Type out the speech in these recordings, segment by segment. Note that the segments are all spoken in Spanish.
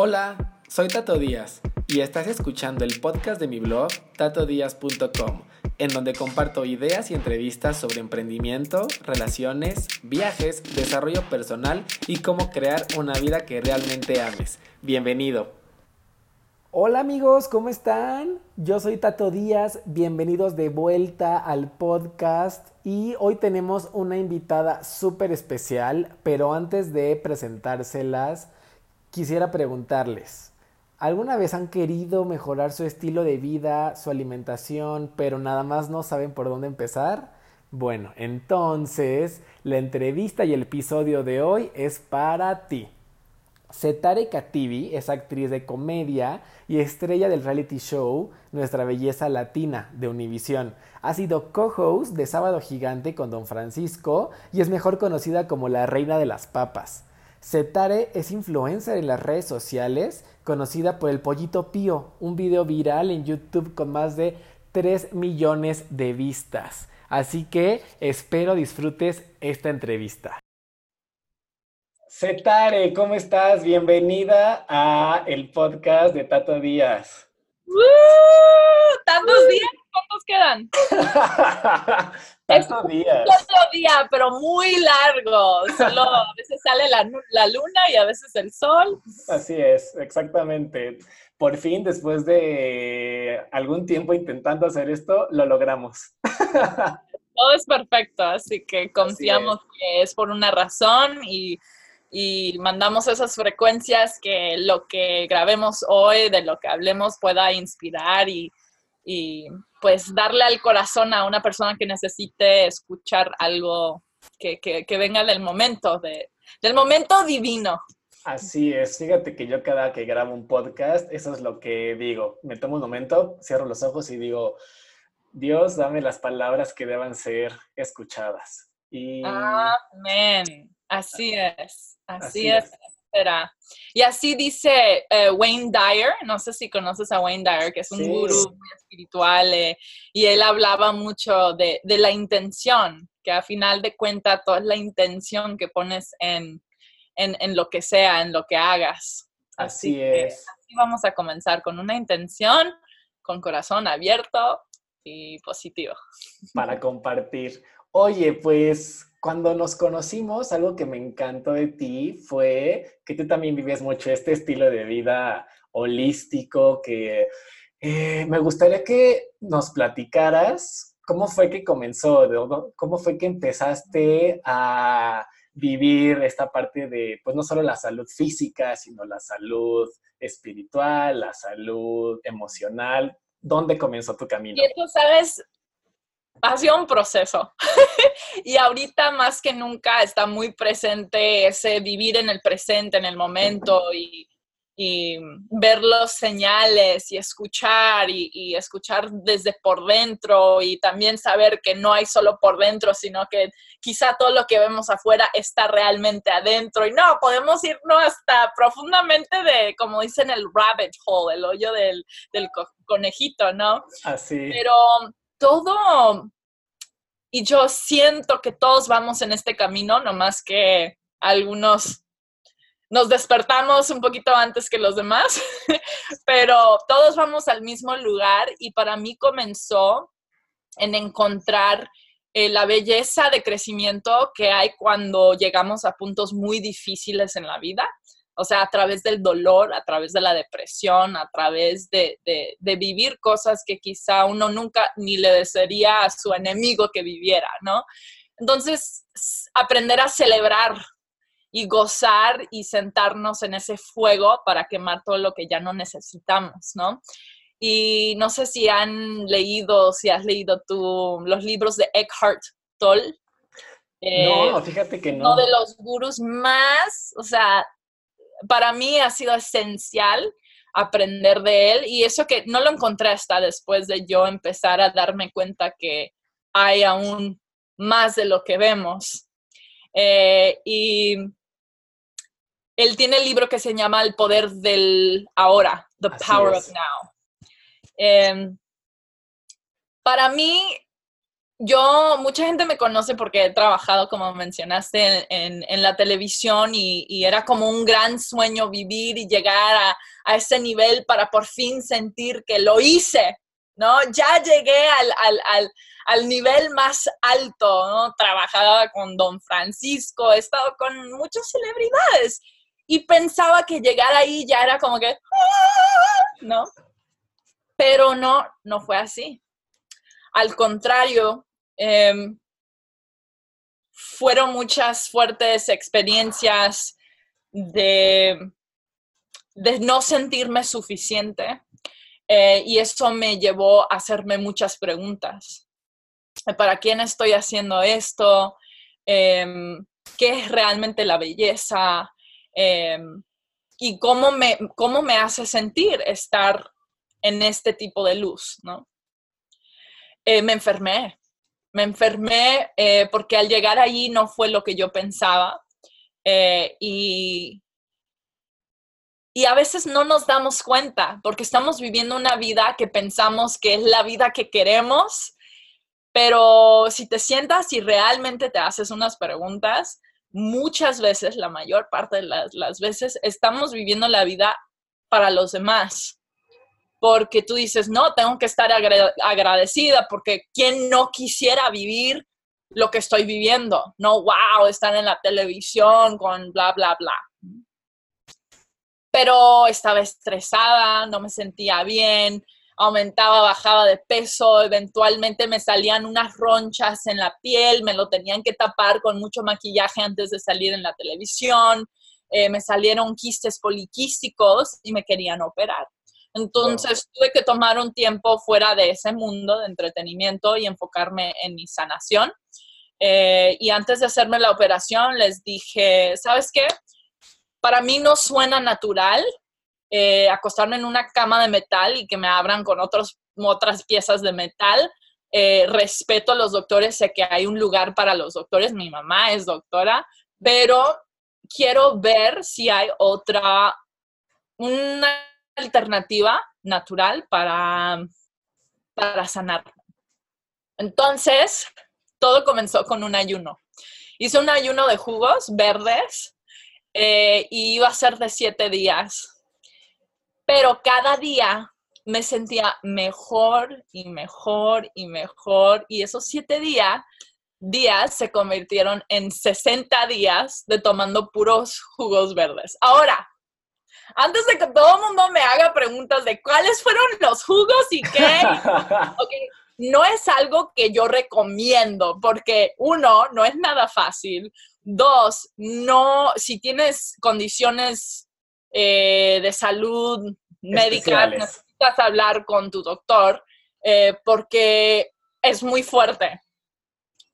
Hola, soy Tato Díaz y estás escuchando el podcast de mi blog tatodíaz.com, en donde comparto ideas y entrevistas sobre emprendimiento, relaciones, viajes, desarrollo personal y cómo crear una vida que realmente ames. Bienvenido. Hola amigos, ¿cómo están? Yo soy Tato Díaz, bienvenidos de vuelta al podcast y hoy tenemos una invitada súper especial, pero antes de presentárselas, quisiera preguntarles, ¿alguna vez han querido mejorar su estilo de vida, su alimentación, pero nada más no saben por dónde empezar? Bueno, entonces la entrevista y el episodio de hoy es para ti. Setare Kativi es actriz de comedia y estrella del reality show Nuestra Belleza Latina de Univisión. Ha sido co-host de Sábado Gigante con Don Francisco y es mejor conocida como la Reina de las Papas. Setare es influencer en las redes sociales, conocida por el Pollito Pío, un video viral en YouTube con más de 3 millones de vistas. Así que espero disfrutes esta entrevista. Setare, ¿cómo estás? Bienvenida a el podcast de Tato Díaz. ¿Tantos días? ¿Cuántos quedan? Tantos días. Días, pero muy largo. Solo a veces sale la, la, luna y a veces el sol. Así es, exactamente. Por fin, después de algún tiempo intentando hacer esto, lo logramos. Todo es perfecto, así que confiamos que es por una razón y y mandamos esas frecuencias que lo que grabemos hoy, de lo que hablemos, pueda inspirar y, pues darle al corazón a una persona que necesite escuchar algo que, venga del momento, de, del momento divino. Así es, fíjate que yo cada que grabo un podcast, eso es lo que digo. Me tomo un momento, cierro los ojos y digo, Dios, dame las palabras que deban ser escuchadas. Y... Amén. Así es. Así, es. Y así dice eh, Wayne Dyer, no sé si conoces a Wayne Dyer, que es un gurú muy espiritual, eh, y él hablaba mucho de, la intención, que a final de cuentas toda la intención que pones en, lo que sea, en lo que hagas. Así, es. así vamos a comenzar con una intención, con corazón abierto y positivo. Para compartir. Oye, pues cuando nos conocimos, algo que me encantó de ti fue que tú también vives mucho este estilo de vida holístico, que eh, me gustaría que nos platicaras cómo fue que comenzó, cómo fue que empezaste a vivir esta parte de, pues no solo la salud física, sino la salud espiritual, la salud emocional. ¿Dónde comenzó tu camino? Y tú sabes, ha sido un proceso. y ahorita más que nunca está muy presente ese vivir en el presente, en el momento y, ver los señales y escuchar y, y, escuchar desde por dentro y también saber que no hay solo por dentro, sino que quizá todo lo que vemos afuera está realmente adentro. Y no, podemos irnos hasta profundamente de, como dicen, el rabbit hole, el hoyo del, del conejito, ¿no? Así. Pero todo, y yo siento que todos vamos en este camino, nomás que algunos nos despertamos un poquito antes que los demás, pero todos vamos al mismo lugar y para mí comenzó en encontrar eh, la belleza de crecimiento que hay cuando llegamos a puntos muy difíciles en la vida o sea, a través del dolor, a través de la depresión, a través de, vivir cosas que quizá uno nunca ni le desearía a su enemigo que viviera, ¿no? Entonces, aprender a celebrar y gozar y sentarnos en ese fuego para quemar todo lo que ya no necesitamos, ¿no? Y no sé si han leído, si has leído tú los libros de Eckhart Tolle. no, fíjate que no. Uno de los gurús más, o sea, para mí ha sido esencial aprender de él y eso que no lo encontré hasta después de yo empezar a darme cuenta que hay aún más de lo que vemos. Eh, y él tiene el libro que se llama El poder del ahora, The Power of Now. Em, para mí, yo, mucha gente me conoce porque he trabajado, como mencionaste, en, la televisión y, era como un gran sueño vivir y llegar a, a, ese nivel para por fin sentir que lo hice, ¿no? Ya llegué al, al, al, al nivel más alto, ¿no? Trabajaba con Don Francisco, he estado con muchas celebridades y pensaba que llegar ahí ya era como que, ¿no? Pero no, no fue así. Al contrario, em, fueron muchas fuertes experiencias de, no sentirme suficiente eh, y eso me llevó a hacerme muchas preguntas. ¿Para quién estoy haciendo esto? Em, ¿Qué es realmente la belleza? Em, y cómo me, cómo me hace sentir estar en este tipo de luz, ¿no? Eh, me enfermé, me enfermé eh, porque al llegar allí no fue lo que yo pensaba eh, y, y a veces no nos damos cuenta porque estamos viviendo una vida que pensamos que es la vida que queremos, pero si te sientas y realmente te haces unas preguntas, muchas veces, la mayor parte de las, veces, estamos viviendo la vida para los demás. Porque tú dices, no, tengo que estar agradecida porque ¿quién no quisiera vivir lo que estoy viviendo? No, wow, estar en la televisión con bla, bla, bla. Pero estaba estresada, no me sentía bien, aumentaba, bajaba de peso, eventualmente me salían unas ronchas en la piel, me lo tenían que tapar con mucho maquillaje antes de salir en la televisión, eh, me salieron quistes poliquísticos y me querían operar. Entonces tuve que tomar un tiempo fuera de ese mundo de entretenimiento y enfocarme en mi sanación. Eh, y antes de hacerme la operación les dije, ¿sabes qué? Para mí no suena natural eh, acostarme en una cama de metal y que me abran con otros, otras piezas de metal. Eh, respeto a los doctores, sé que hay un lugar para los doctores, mi mamá es doctora, pero quiero ver si hay otra, una alternativa natural para, para sanar. Entonces, todo comenzó con un ayuno. Hice un ayuno de jugos verdes eh, y iba a ser de siete días pero cada día me sentía mejor y mejor y mejor. Y esos siete días, días se convirtieron en 60 días de tomando puros jugos verdes. Ahora, antes de que todo el mundo me haga preguntas de cuáles fueron los jugos y qué, no es algo que yo recomiendo porque uno, no es nada fácil. Dos, no, si tienes condiciones eh, de salud médica, necesitas hablar con tu doctor eh, porque es muy fuerte.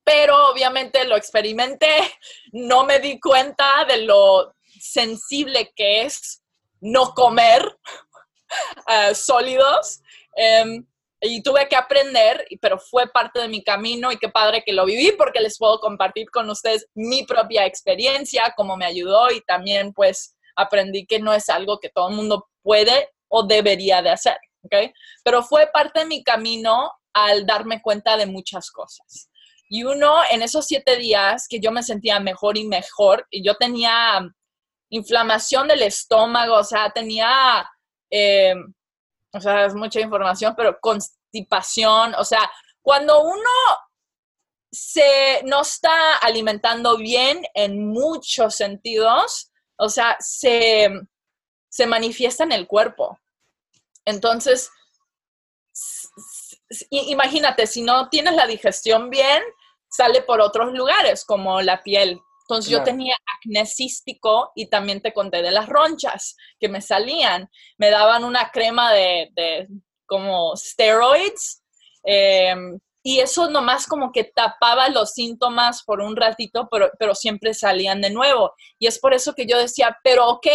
Pero obviamente lo experimenté, no me di cuenta de lo sensible que es no comer eh, sólidos. Em, y tuve que aprender, pero fue parte de mi camino y qué padre que lo viví porque les puedo compartir con ustedes mi propia experiencia, cómo me ayudó y también pues aprendí que no es algo que todo el mundo puede o debería de hacer, ¿ok? Pero fue parte de mi camino al darme cuenta de muchas cosas. Y uno, en esos siete días que yo me sentía mejor y mejor, y yo tenía inflamación del estómago, o sea, tenía, eh, o sea, es mucha información, pero constipación, o sea, cuando uno se no está alimentando bien en muchos sentidos, o sea, se, se manifiesta en el cuerpo. Entonces, imagínate, si no tienes la digestión bien, sale por otros lugares, como la piel. Entonces yo tenía acné cístico y también te conté de las ronchas que me salían. Me daban una crema de, como steroids em, y eso nomás como que tapaba los síntomas por un ratito, pero, pero siempre salían de nuevo. Y es por eso que yo decía, pero ok,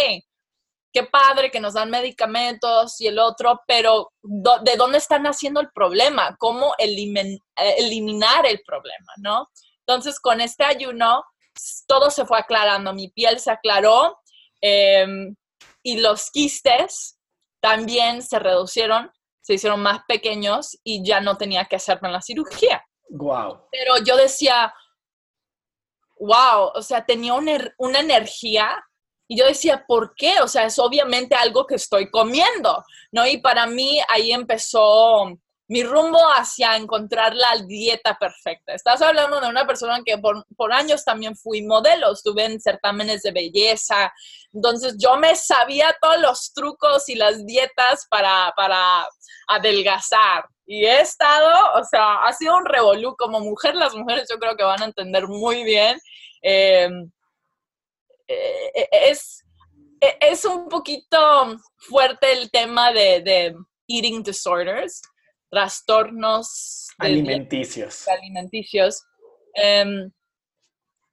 qué padre que nos dan medicamentos y el otro, pero ¿de dónde están haciendo el problema? ¿Cómo eliminar el problema, no? Entonces, con este ayuno, todo se fue aclarando, mi piel se aclaró em, y los quistes también se reducieron, se hicieron más pequeños y ya no tenía que hacerme la cirugía. Wow. Pero yo decía, wow, o sea, tenía una, una energía y yo decía, ¿por qué? O sea, es obviamente algo que estoy comiendo, ¿no? Y para mí ahí empezó mi rumbo hacia encontrar la dieta perfecta. Estás hablando de una persona que por, años también fui modelo, estuve en certámenes de belleza, entonces yo me sabía todos los trucos y las dietas para, para adelgazar. Y he estado, o sea, ha sido un revolú. Como mujer, las mujeres yo creo que van a entender muy bien. Em, eh, es, es un poquito fuerte el tema de, de eating disorders trastornos alimenticios. alimenticios em,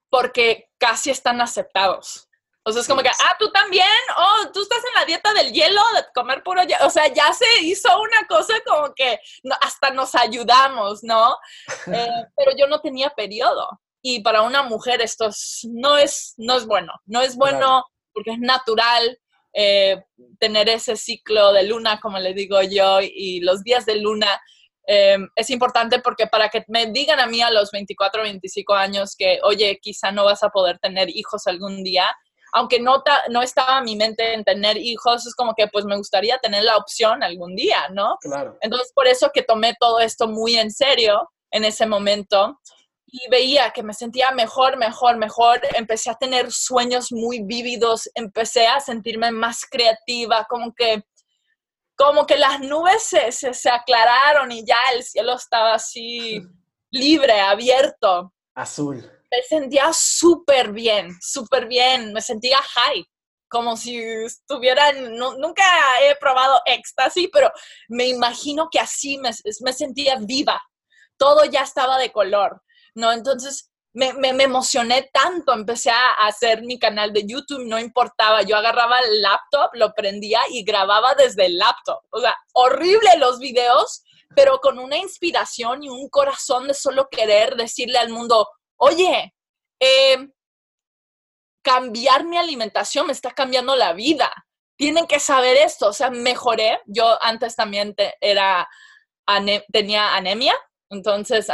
porque casi están aceptados. O sea, es como que, ah, tú también, oh, tú estás en la dieta del hielo, de comer puro hielo. O sea, ya se hizo una cosa como que hasta nos ayudamos, ¿no? Eh, pero yo no tenía periodo. Y para una mujer esto no, es, no es bueno. No es bueno porque es natural, eh, tener ese ciclo de luna, como le digo yo, y los días de luna. Eh, es importante porque para que me digan a mí a los 24 o 25 años que, oye, quizá no vas a poder tener hijos algún día, aunque no, no estaba mi mente en tener hijos, es como que pues me gustaría tener la opción algún día, ¿no? Claro. Entonces, por eso que tomé todo esto muy en serio en ese momento y veía que me sentía mejor, mejor, mejor. Empecé a tener sueños muy vívidos, empecé a sentirme más creativa, como que, como que las nubes se, se, aclararon y ya el cielo estaba así libre, abierto. Azul. Me sentía súper bien, súper bien, me sentía high como si estuviera, nunca he probado éxtasis, pero me imagino que así me, me, sentía viva. Todo ya estaba de color. ¿No? Entonces me, emocioné tanto, empecé a hacer mi canal de YouTube, no importaba, yo agarraba el laptop, lo prendía y grababa desde el laptop. O sea, horrible los videos, pero con una inspiración y un corazón de solo querer decirle al mundo, oye, em, cambiar mi alimentación me está cambiando la vida. Tienen que saber esto, o sea, mejoré. Yo antes también era, tenía anemia, entonces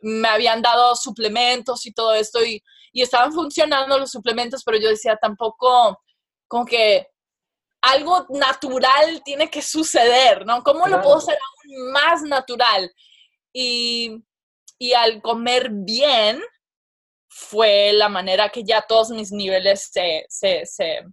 me habían dado suplementos y todo esto y, estaban funcionando los suplementos, pero yo decía tampoco como que algo natural tiene que suceder, ¿no? ¿Cómo lo puedo hacer aún más natural? Y, al comer bien fue la manera que ya todos mis niveles se, se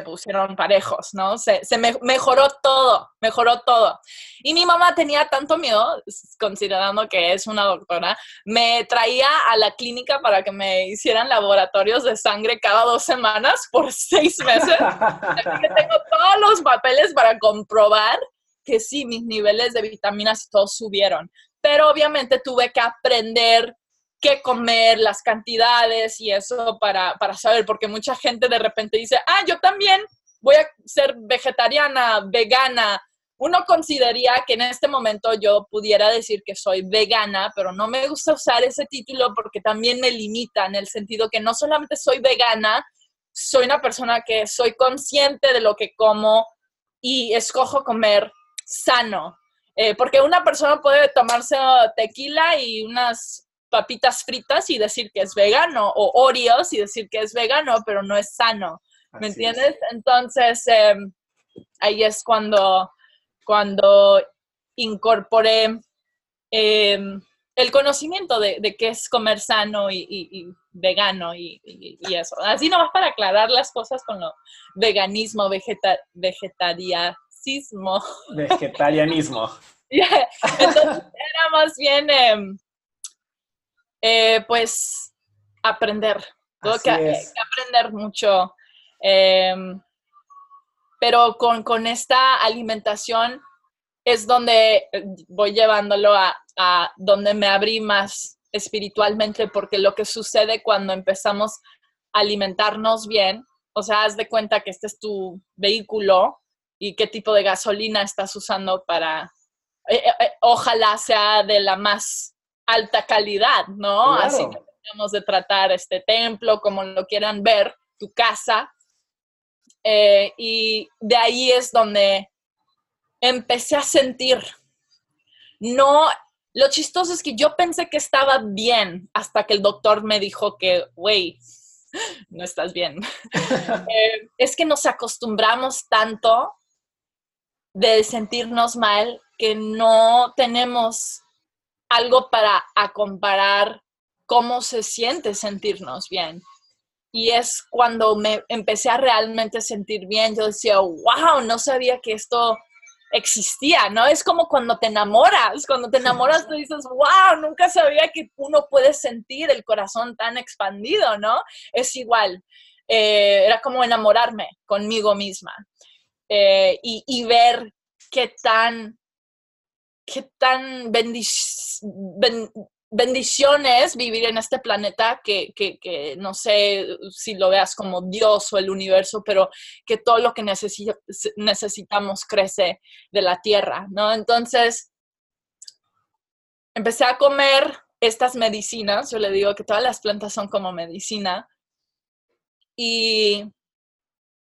pusieron parejos, ¿no? Se, mejoró todo, mejoró todo. Y mi mamá tenía tanto miedo, considerando que es una doctora, me traía a la clínica para que me hicieran laboratorios de sangre cada dos semanas por seis meses. que tengo todos los papeles para comprobar que sí, mis niveles de vitaminas todos subieron. Pero obviamente tuve que aprender qué comer, las cantidades y eso para, saber, porque mucha gente de repente dice, ah, yo también voy a ser vegetariana, vegana. Uno consideraría que en este momento yo pudiera decir que soy vegana, pero no me gusta usar ese título porque también me limita en el sentido que no solamente soy vegana, soy una persona que soy consciente de lo que como y escojo comer sano. Eh, porque una persona puede tomarse tequila y unas papitas fritas y decir que es vegano, o Oreos y decir que es vegano, pero no es sano. ¿Me entiendes? Entonces, em, ahí es cuando, cuando incorporé em, el conocimiento de, de, qué es comer sano y, vegano y, eso. Así nomás para aclarar las cosas con lo veganismo, vegeta, vegetarianismo. Vegetarianismo. Entonces era más bien em, eh, pues aprender. Tengo que, aprender mucho. Em, pero con, esta alimentación es donde eh, voy llevándolo a, a, donde me abrí más espiritualmente, porque lo que sucede cuando empezamos a alimentarnos bien, o sea, haz de cuenta que este es tu vehículo y qué tipo de gasolina estás usando para, eh, ojalá sea de la más alta calidad, ¿no? Así que tenemos de tratar este templo, como lo quieran ver, tu casa. Eh, y de ahí es donde empecé a sentir no lo chistoso es que yo pensé que estaba bien hasta que el doctor me dijo que, güey, no estás bien. Eh, es que nos acostumbramos tanto de sentirnos mal que no tenemos algo para comparar cómo se siente sentirnos bien. Y es cuando me empecé a realmente sentir bien, yo decía, wow, no sabía que esto existía, ¿no? Es como cuando te enamoras, cuando te enamoras tú dices, wow, nunca sabía que uno puede sentir el corazón tan expandido, ¿no? Es igual, eh, era como enamorarme conmigo misma eh, y, ver qué tan, qué tan bendiciones vivir en este planeta que, no sé si lo veas como Dios o el universo, pero que todo lo que necesitamos crece de la tierra, ¿no? Entonces, empecé a comer estas medicinas, yo le digo que todas las plantas son como medicina, y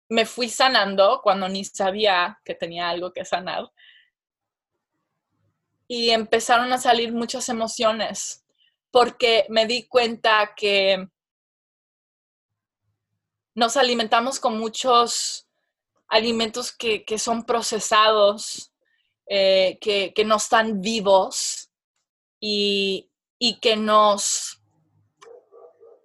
me fui sanando cuando ni sabía que tenía algo que sanar y empezaron a salir muchas emociones porque me di cuenta que nos alimentamos con muchos alimentos que, son procesados, eh, que, no están vivos y, que nos,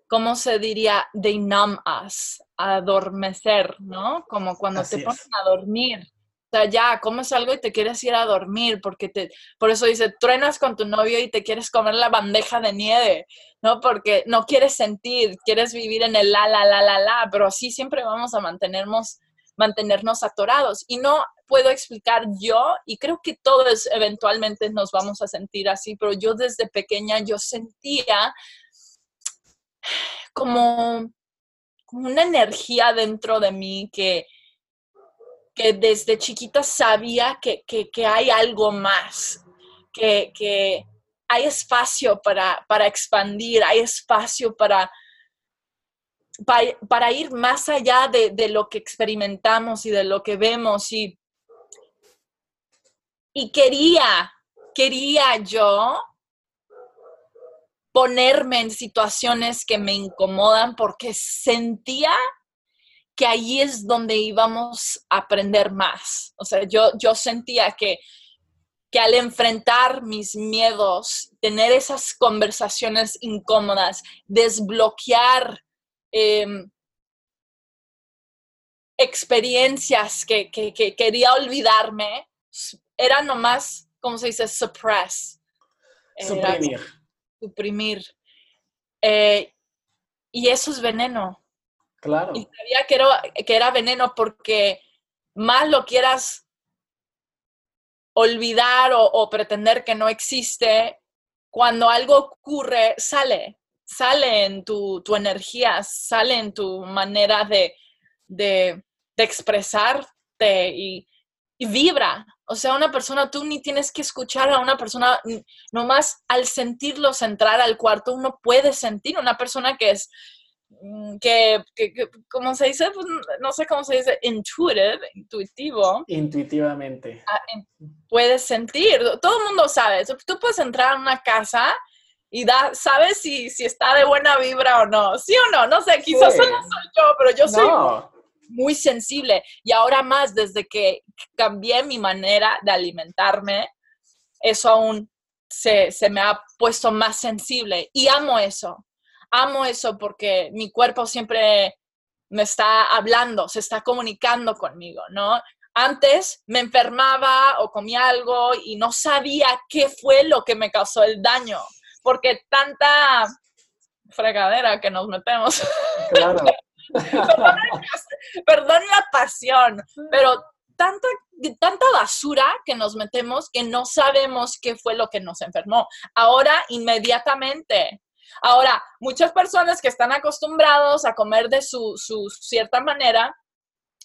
¿cómo se diría? They numb us, adormecer, ¿no? Como cuando te ponen a dormir sea, ya comes algo y te quieres ir a dormir, porque te, por eso dice, truenas con tu novio y te quieres comer la bandeja de nieve, ¿no? Porque no quieres sentir, quieres vivir en el la, la, la, la, la, pero así siempre vamos a mantenernos, mantenernos atorados. Y no puedo explicar yo, y creo que todos eventualmente nos vamos a sentir así, pero yo desde pequeña yo sentía como, como una energía dentro de mí que que desde chiquita sabía que, hay algo más, que, hay espacio para, expandir, hay espacio para, para, ir más allá de, lo que experimentamos y de lo que vemos. Y, y quería, quería yo ponerme en situaciones que me incomodan porque sentía que ahí es donde íbamos a aprender más. O sea, yo, yo sentía que, que al enfrentar mis miedos, tener esas conversaciones incómodas, desbloquear em, experiencias que, quería olvidarme, era nomás, ¿cómo se dice? Suppress. Suprimir. suprimir. Eh, y eso es veneno. Claro. Y sabía que era, que era veneno porque más lo quieras olvidar o, pretender que no existe, cuando algo ocurre, sale, sale en tu, energía, sale en tu manera de, expresarte y, y, vibra. O sea, una persona, tú ni tienes que escuchar a una persona, nomás al sentirlos entrar al cuarto, uno puede sentir una persona que es Mm, que, que, ¿cómo se dice? Pues, no sé cómo se dice, intuitive, intuitivo. Intuitivamente. Ah, puedes sentir, todo el mundo sabe, tú puedes entrar a una casa y da, sabes si, si está de buena vibra o no, sí o no, no sé, quizás solo soy yo, pero yo soy muy sensible y ahora más desde que cambié mi manera de alimentarme, eso aún se, se me ha puesto más sensible y amo eso amo eso porque mi cuerpo siempre me está hablando, se está comunicando conmigo, ¿no? Antes me enfermaba o comía algo y no sabía qué fue lo que me causó el daño, porque tanta fregadera que nos metemos. Claro. perdón, la pasión, pero tanta, tanta basura que nos metemos que no sabemos qué fue lo que nos enfermó. Ahora, inmediatamente, Ahora, muchas personas que están acostumbrados a comer de su, cierta manera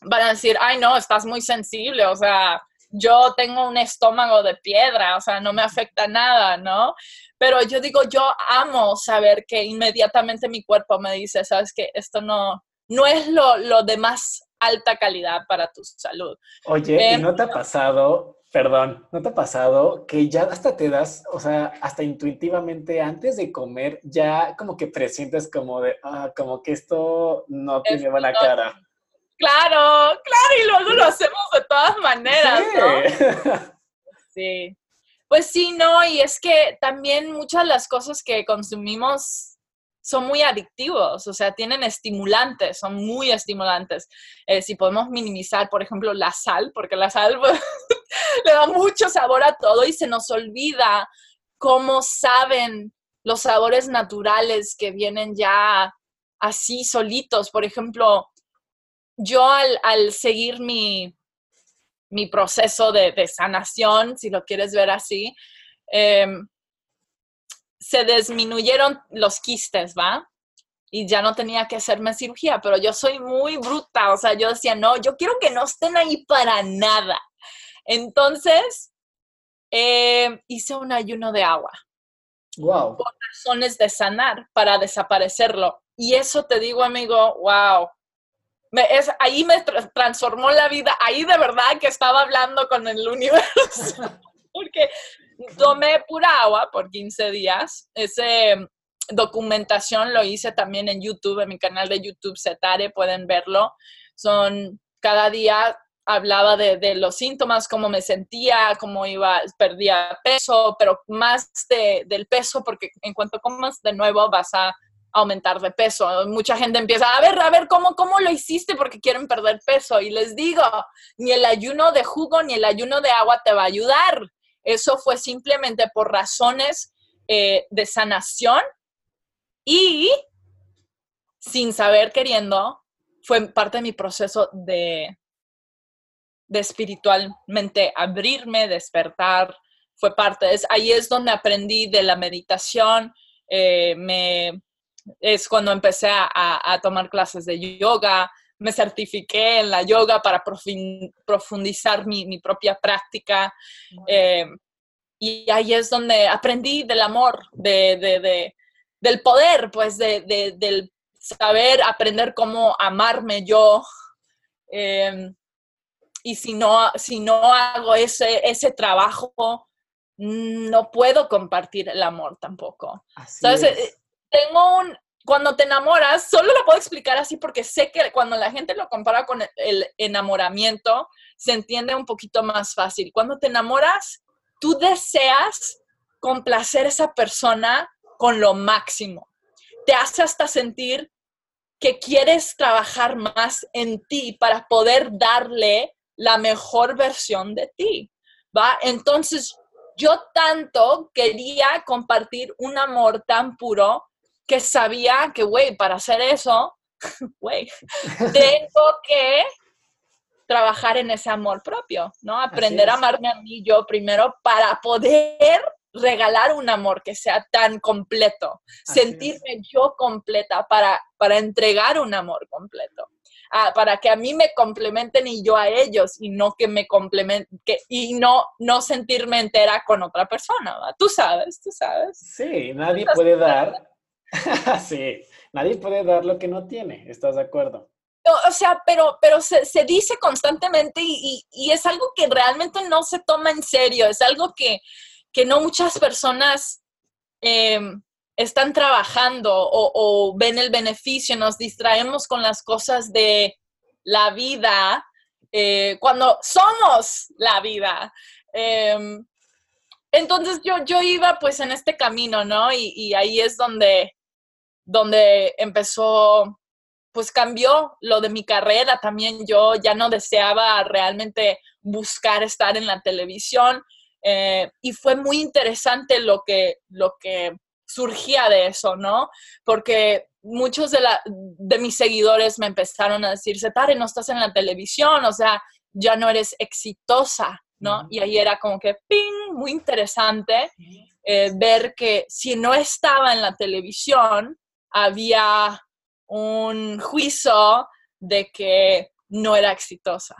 van a decir, ay no, estás muy sensible, o sea, yo tengo un estómago de piedra, o sea, no me afecta nada, ¿no? Pero yo digo, yo amo saber que inmediatamente mi cuerpo me dice, sabes que esto no, no es lo, lo de más alta calidad para tu salud. Oye, ¿y no te ha pasado, perdón, no te ha pasado que ya hasta te das, o sea, hasta intuitivamente antes de comer, ya como que presientes como de, ah, como que esto no tiene buena cara? Claro, claro, y luego lo hacemos de todas maneras, ¿no? Sí. Pues sí, no, y es que también muchas de las cosas que consumimos son muy adictivos, o sea, tienen estimulantes, son muy estimulantes. Eh, si podemos minimizar, por ejemplo, la sal, porque la sal le da mucho sabor a todo y se nos olvida cómo saben los sabores naturales que vienen ya así solitos. Por ejemplo, yo al, seguir mi, proceso de, sanación, si lo quieres ver así, em, se disminuyeron los quistes, ¿va? Y ya no tenía que hacerme cirugía, pero yo soy muy bruta, o sea, yo decía, no, yo quiero que no estén ahí para nada. Entonces, em, hice un ayuno de agua. Wow. Por razones de sanar, para desaparecerlo. Y eso te digo, amigo, wow, es, ahí me transformó la vida, ahí de verdad que estaba hablando con el universo, porque tomé pura agua por 15 días. Ese mm, documentación lo hice también en YouTube, en mi canal de YouTube Setare, pueden verlo. Son cada día hablaba de, los síntomas, cómo me sentía, cómo iba, perdía peso, pero más de, del peso, porque en cuanto comas de nuevo vas a aumentar de peso. Mucha gente empieza, a ver, a ver, ¿cómo, ¿cómo lo hiciste? Porque quieren perder peso. Y les digo, ni el ayuno de jugo ni el ayuno de agua te va a ayudar. Eso fue simplemente por razones eh, de sanación y sin saber queriendo, fue parte de mi proceso de, de espiritualmente abrirme, despertar. Fue parte, es, ahí es donde aprendí de la meditación, eh, me es cuando empecé a, tomar clases de yoga, me certifiqué en la yoga para profundizar mi, propia práctica. Eh, y ahí es donde aprendí del amor, de, del poder, pues del saber aprender cómo amarme yo. Eh, y si no, si no hago ese, ese trabajo, no puedo compartir el amor tampoco. Entonces, tengo un, cuando te enamoras, solo lo puedo explicar así porque sé que cuando la gente lo compara con el enamoramiento, se entiende un poquito más fácil. Cuando te enamoras, tú deseas complacer a esa persona con lo máximo. Te hace hasta sentir que quieres trabajar más en ti para poder darle la mejor versión de ti, ¿va? Entonces, yo tanto quería compartir un amor tan puro que sabía que, güey, para hacer eso, güey, tengo que trabajar en ese amor propio, ¿no? Aprender a amarme a mí yo primero para poder regalar un amor que sea tan completo, sentirme yo completa para, para entregar un amor completo. Ah, para que a mí me complementen y yo a ellos y no que me complementen y no no sentirme entera con otra persona, tú sabes, tú sabes. Sí, nadie puede dar sí, nadie puede dar lo que no tiene, ¿estás de acuerdo? o sea, pero, pero se, dice constantemente y, es algo que realmente no se toma en serio, es algo que, no muchas personas em, están trabajando o, ven el beneficio, nos distraemos con las cosas de la vida eh, cuando somos la vida. Em, entonces yo, yo iba pues en este camino, ¿no? y ahí es donde donde empezó, pues cambió lo de mi carrera. También yo ya no deseaba realmente buscar estar en la televisión eh, y fue muy interesante lo que, lo que surgía de eso, ¿no? Porque muchos de, la, de mis seguidores me empezaron a decir, Setare, no estás en la televisión, o sea, ya no eres exitosa, ¿no? Y ahí era como que, ¡ping!, muy interesante eh, ver que si no estaba en la televisión, había un juicio de que no era exitosa.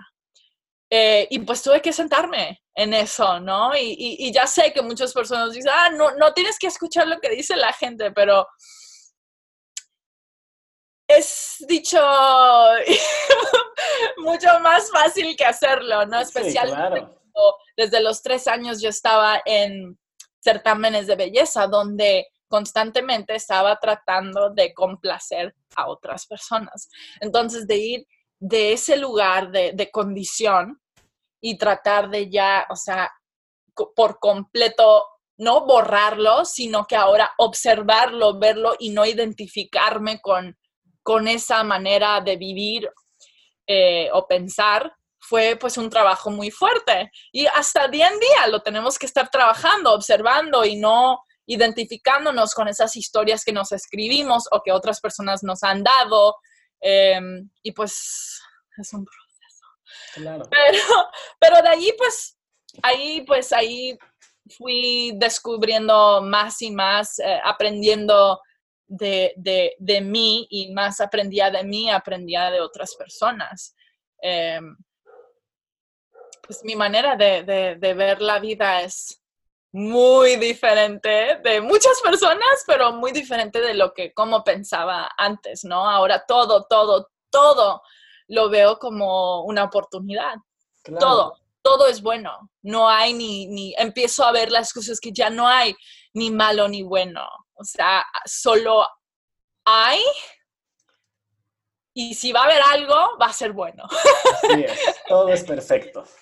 Eh, y pues tuve que sentarme en eso, ¿no? Y, ya sé que muchas personas dicen, ah, no, no tienes que escuchar lo que dice la gente, pero es dicho mucho más fácil que hacerlo, ¿no? Especialmente desde los tres años yo estaba en certámenes de belleza donde constantemente estaba tratando de complacer a otras personas. Entonces, de ir de ese lugar de, de condición y tratar de ya, o sea, por completo no borrarlo, sino que ahora observarlo, verlo y no identificarme con, con esa manera de vivir eh, o pensar, fue pues un trabajo muy fuerte. Y hasta día en día lo tenemos que estar trabajando, observando y no identificándonos con esas historias que nos escribimos o que otras personas nos han dado. Em, y pues es un proceso. Claro. Pero, pero de allí pues, ahí pues ahí fui descubriendo más y más, eh, aprendiendo de, de, mí y más aprendía de mí, aprendía de otras personas. Em, pues mi manera de, de, ver la vida es muy diferente de muchas personas, pero muy diferente de lo que como pensaba antes, ¿no? Ahora todo, todo, todo lo veo como una oportunidad. Todo todo es bueno. No hay ni, ni, empiezo a ver las cosas que ya no hay ni malo ni bueno. O sea, solo hay y si va a haber algo, va a ser bueno. Así es, todo es perfecto.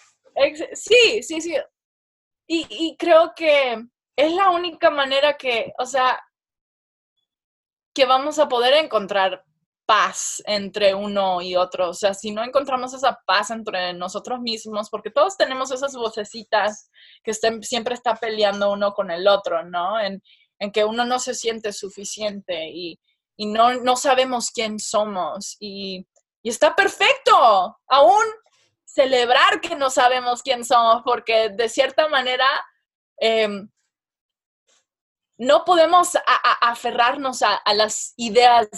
Sí, sí, sí. Y, creo que es la única manera que, o sea, que vamos a poder encontrar paz entre uno y otro. O sea, si no encontramos esa paz entre nosotros mismos, porque todos tenemos esas vocecitas que siempre está peleando uno con el otro, ¿no? En, que uno no se siente suficiente y, no, no, sabemos quién somos. Y, está perfecto, aún celebrar que no sabemos quién somos, porque de cierta manera... Em, no podemos aferrarnos a, las ideas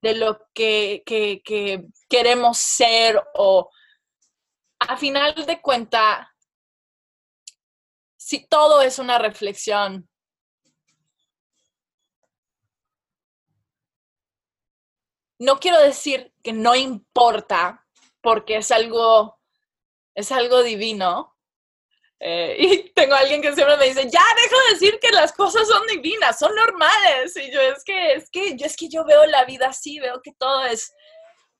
de lo que, queremos ser o a final de cuenta, si todo es una reflexión, no quiero decir que no importa, porque es algo, es algo divino, eh, y tengo a alguien que siempre me dice, ya dejo de decir que las cosas son divinas, son normales. Y yo es que, es que, yo es que yo veo la vida así, veo que todo es,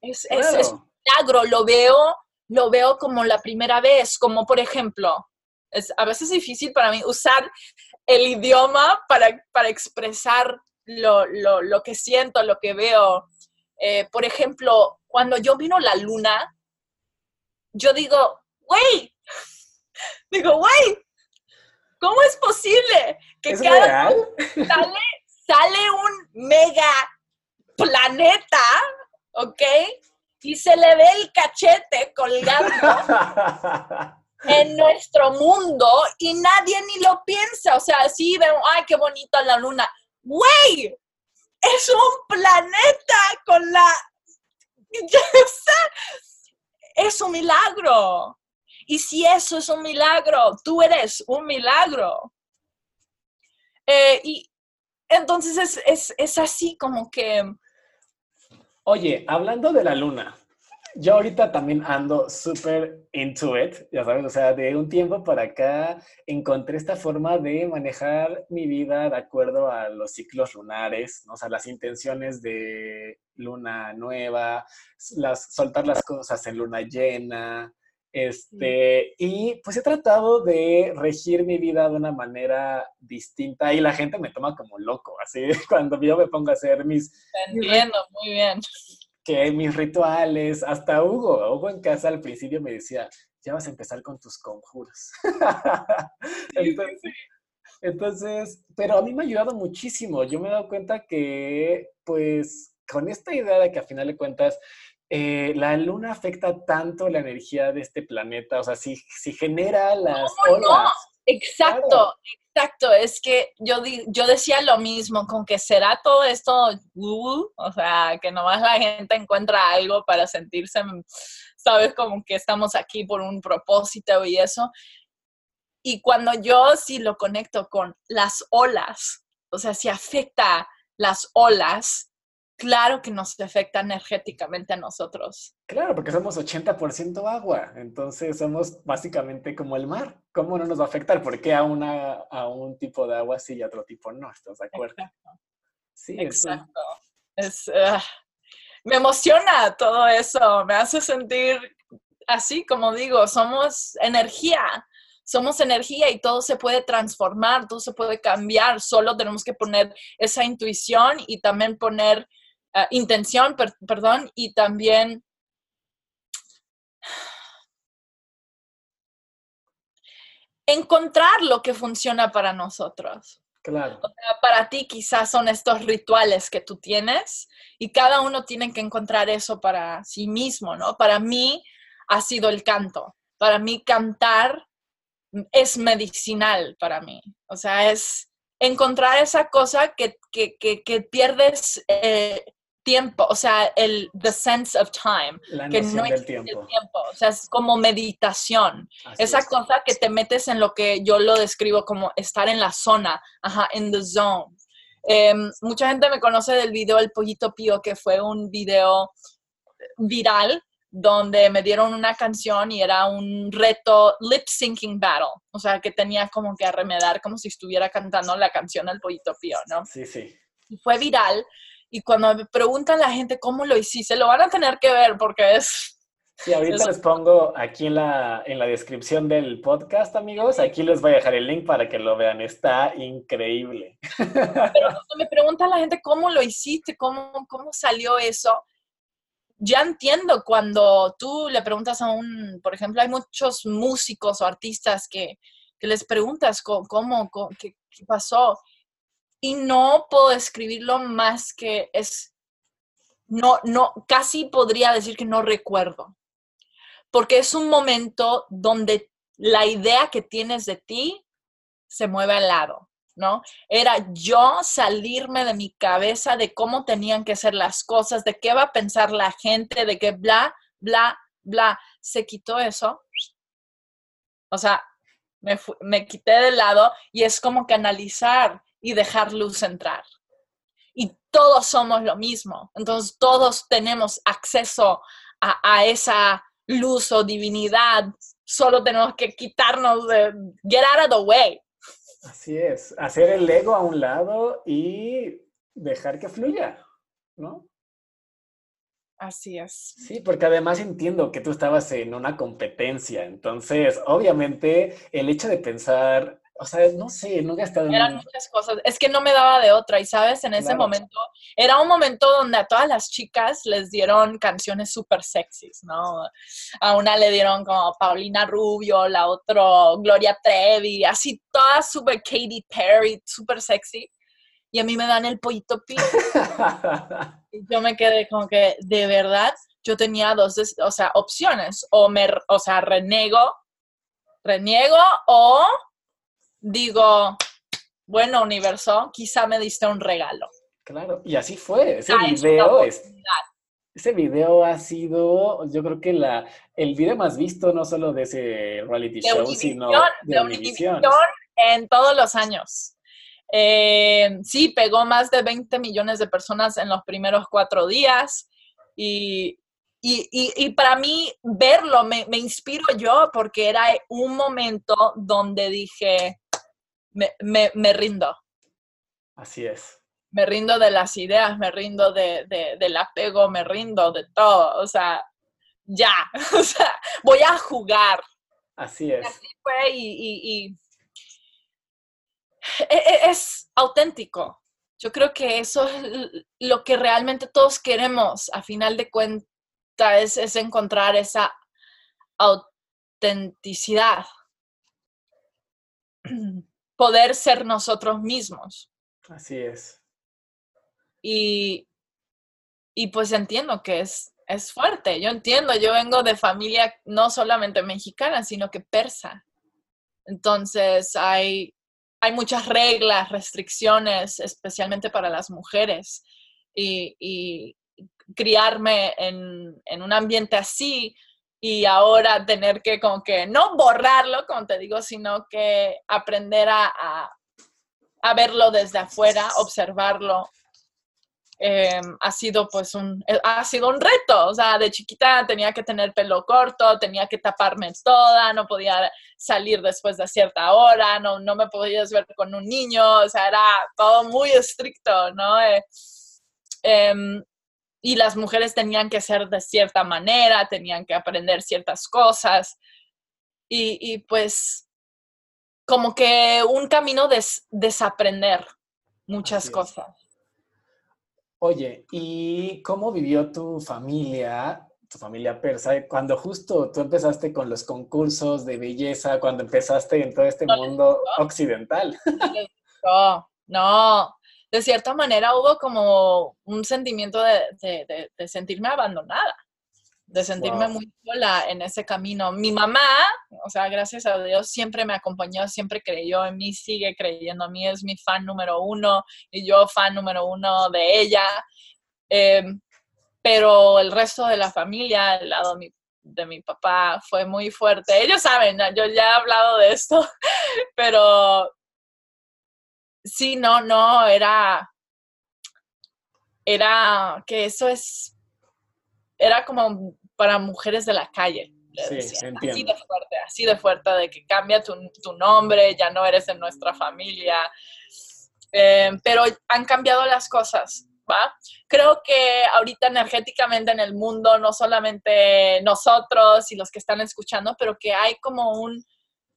es, es, un milagro, lo veo, lo veo como la primera vez, como por ejemplo, es a veces difícil para mí usar el idioma para, para expresar lo, lo, lo, que siento, lo que veo. Eh, por ejemplo, cuando yo vino la luna, yo digo, güey, Digo, güey, ¿cómo es posible que cada sale, sale un mega planeta, ¿ok? Y se le ve el cachete colgando en nuestro mundo y nadie ni lo piensa. O sea, sí vemos, ay, qué bonita la luna. Güey, es un planeta con la... es un milagro. Y si eso es un milagro, tú eres un milagro. Eh, y entonces es, así como que... Oye, hablando de la luna, yo ahorita también ando súper into it, ya sabes, o sea, de un tiempo para acá encontré esta forma de manejar mi vida de acuerdo a los ciclos lunares, ¿no? o sea, las intenciones de luna nueva, las, soltar las cosas en luna llena, este, y pues he tratado de regir mi vida de una manera distinta y la gente me toma como loco, así cuando yo me pongo a hacer mis... Entiendo, muy bien. Que mis rituales, hasta Hugo, Hugo en casa al principio me decía, ya vas a empezar con tus conjuros. entonces, entonces, pero a mí me ha ayudado muchísimo. Yo me he dado cuenta que, pues, con esta idea de que a final de cuentas eh, la luna afecta tanto la energía de este planeta, o sea, si, si genera las olas. Exacto, exacto. Es que yo, yo decía lo mismo, con que será todo esto, o sea, que nomás la gente encuentra algo para sentirse, sabes, como que estamos aquí por un propósito y eso. Y cuando yo sí lo conecto con las olas, o sea, si afecta las olas, claro que nos afecta energéticamente a nosotros. Claro, porque somos 80% agua, entonces somos básicamente como el mar. ¿Cómo no nos va a afectar? ¿Por qué a, una, a un tipo de agua sí y a otro tipo no? ¿Estás de acuerdo? Exacto. Sí, Exacto. Es, ah, me emociona todo eso, me hace sentir así, como digo, somos energía somos energía y todo se puede transformar, todo se puede cambiar, solo tenemos que poner esa intuición y también poner Ah, intención, perdón, y también encontrar lo que funciona para nosotros. Claro. para ti quizás son estos rituales que tú tienes y cada uno tiene que encontrar eso para sí mismo, ¿no? Para mí ha sido el canto. Para mí cantar es medicinal para mí. O sea, es encontrar esa cosa que, que, pierdes eh, tiempo, o sea, el the sense of time, que no es tiempo. el tiempo, o sea, es como meditación, esa cosa que te metes en lo que yo lo describo como estar en la zona, ajá, in the zone. Em, mucha gente me conoce del video El Pollito Pío, que fue un video viral donde me dieron una canción y era un reto lip syncing battle, o sea, que tenía como que arremedar como si estuviera cantando la canción El Pollito Pío, ¿no? Sí, sí. Y fue viral y cuando me preguntan la gente cómo lo hiciste, lo van a tener que ver porque es... Sí, ahorita les pongo aquí en la, en la descripción del podcast, amigos. Aquí les voy a dejar el link para que lo vean. Está increíble. Pero cuando me preguntan la gente cómo lo hiciste, cómo, cómo salió eso, ya entiendo cuando tú le preguntas a un, por ejemplo, hay muchos músicos o artistas que, que les preguntas cómo, cómo qué, qué, pasó y no puedo describirlo más que es, no, no, casi podría decir que no recuerdo, porque es un momento donde la idea que tienes de ti se mueve al lado, ¿no? Era yo salirme de mi cabeza de cómo tenían que ser las cosas, de qué va a pensar la gente, de que bla, bla, bla. Se quitó eso. O sea, me, me quité de lado y es como que analizar y dejar luz entrar. Y todos somos lo mismo. Entonces todos tenemos acceso a, esa luz o divinidad. Solo tenemos que quitarnos de, get out of the way. Así es, hacer el ego a un lado y dejar que fluya, ¿no? Así es. Sí, porque además entiendo que tú estabas en una competencia, entonces obviamente el hecho de pensar o sea, no sé, nunca he estado en Eran muchas cosas. Es que no me daba de otra. Y sabes, en ese momento, era un momento donde a todas las chicas les dieron canciones súper sexys, ¿no? A una le dieron como Paulina Rubio, la otra Gloria Trevi, así todas súper Katy Perry, súper sexy. Y a mí me dan el pollito y yo me quedé como que, de verdad, yo tenía dos, o sea, opciones. O me, o sea, renego, reniego o digo, bueno, universo, quizá me diste un regalo. Claro, y así fue. Ese video ese video ha sido, yo creo que la, el video más visto no solo de ese reality show, sino de, Univision. en todos los años. Eh, sí, pegó más de 20 millones de personas en los primeros cuatro días y, y, para mí verlo me, me inspiro yo porque era un momento donde dije, me, me, rindo. Así es. Me rindo de las ideas, me rindo de, del apego, me rindo de todo. O sea, ya, o sea, voy a jugar. Así es. así fue y, e, e, es auténtico. Yo creo que eso es lo que realmente todos queremos, a final de cuentas, es, es encontrar esa autenticidad. poder ser nosotros mismos. Así es. Y, y pues entiendo que es, es fuerte, yo entiendo, yo vengo de familia no solamente mexicana, sino que persa. Entonces hay, hay muchas reglas, restricciones, especialmente para las mujeres. Y, y criarme en, en, un ambiente así y ahora tener que como que no borrarlo, como te digo, sino que aprender a, a, verlo desde afuera, observarlo Em, ha sido pues un, eh, ha sido un reto, o sea, de chiquita tenía que tener pelo corto, tenía que taparme toda, no podía salir después de cierta hora, no, no me podías ver con un niño, o sea, era todo muy estricto, ¿no? Eh, em, y las mujeres tenían que ser de cierta manera, tenían que aprender ciertas cosas y, y pues como que un camino de desaprender muchas cosas. Oye, ¿y cómo vivió tu familia, tu familia persa, cuando justo tú empezaste con los concursos de belleza, cuando empezaste en todo este mundo occidental? No, no, de cierta manera hubo como un sentimiento de, sentirme abandonada, de sentirme muy sola en ese camino. Mi mamá, o sea, gracias a Dios, siempre me acompañó, siempre creyó en mí, sigue creyendo en mí, es mi fan número uno y yo fan número uno de ella. Em, pero el resto de la familia, al lado de mi, de mi papá, fue muy fuerte. Ellos saben, yo ya he hablado de esto, pero sí, no, no, era, era que eso es, era como para mujeres de la calle. Sí, así de fuerte, así de fuerte, de que cambia tu, nombre, ya no eres en nuestra familia. Eh, pero han cambiado las cosas, ¿va? Creo que ahorita energéticamente en el mundo, no solamente nosotros y los que están escuchando, pero que hay como un,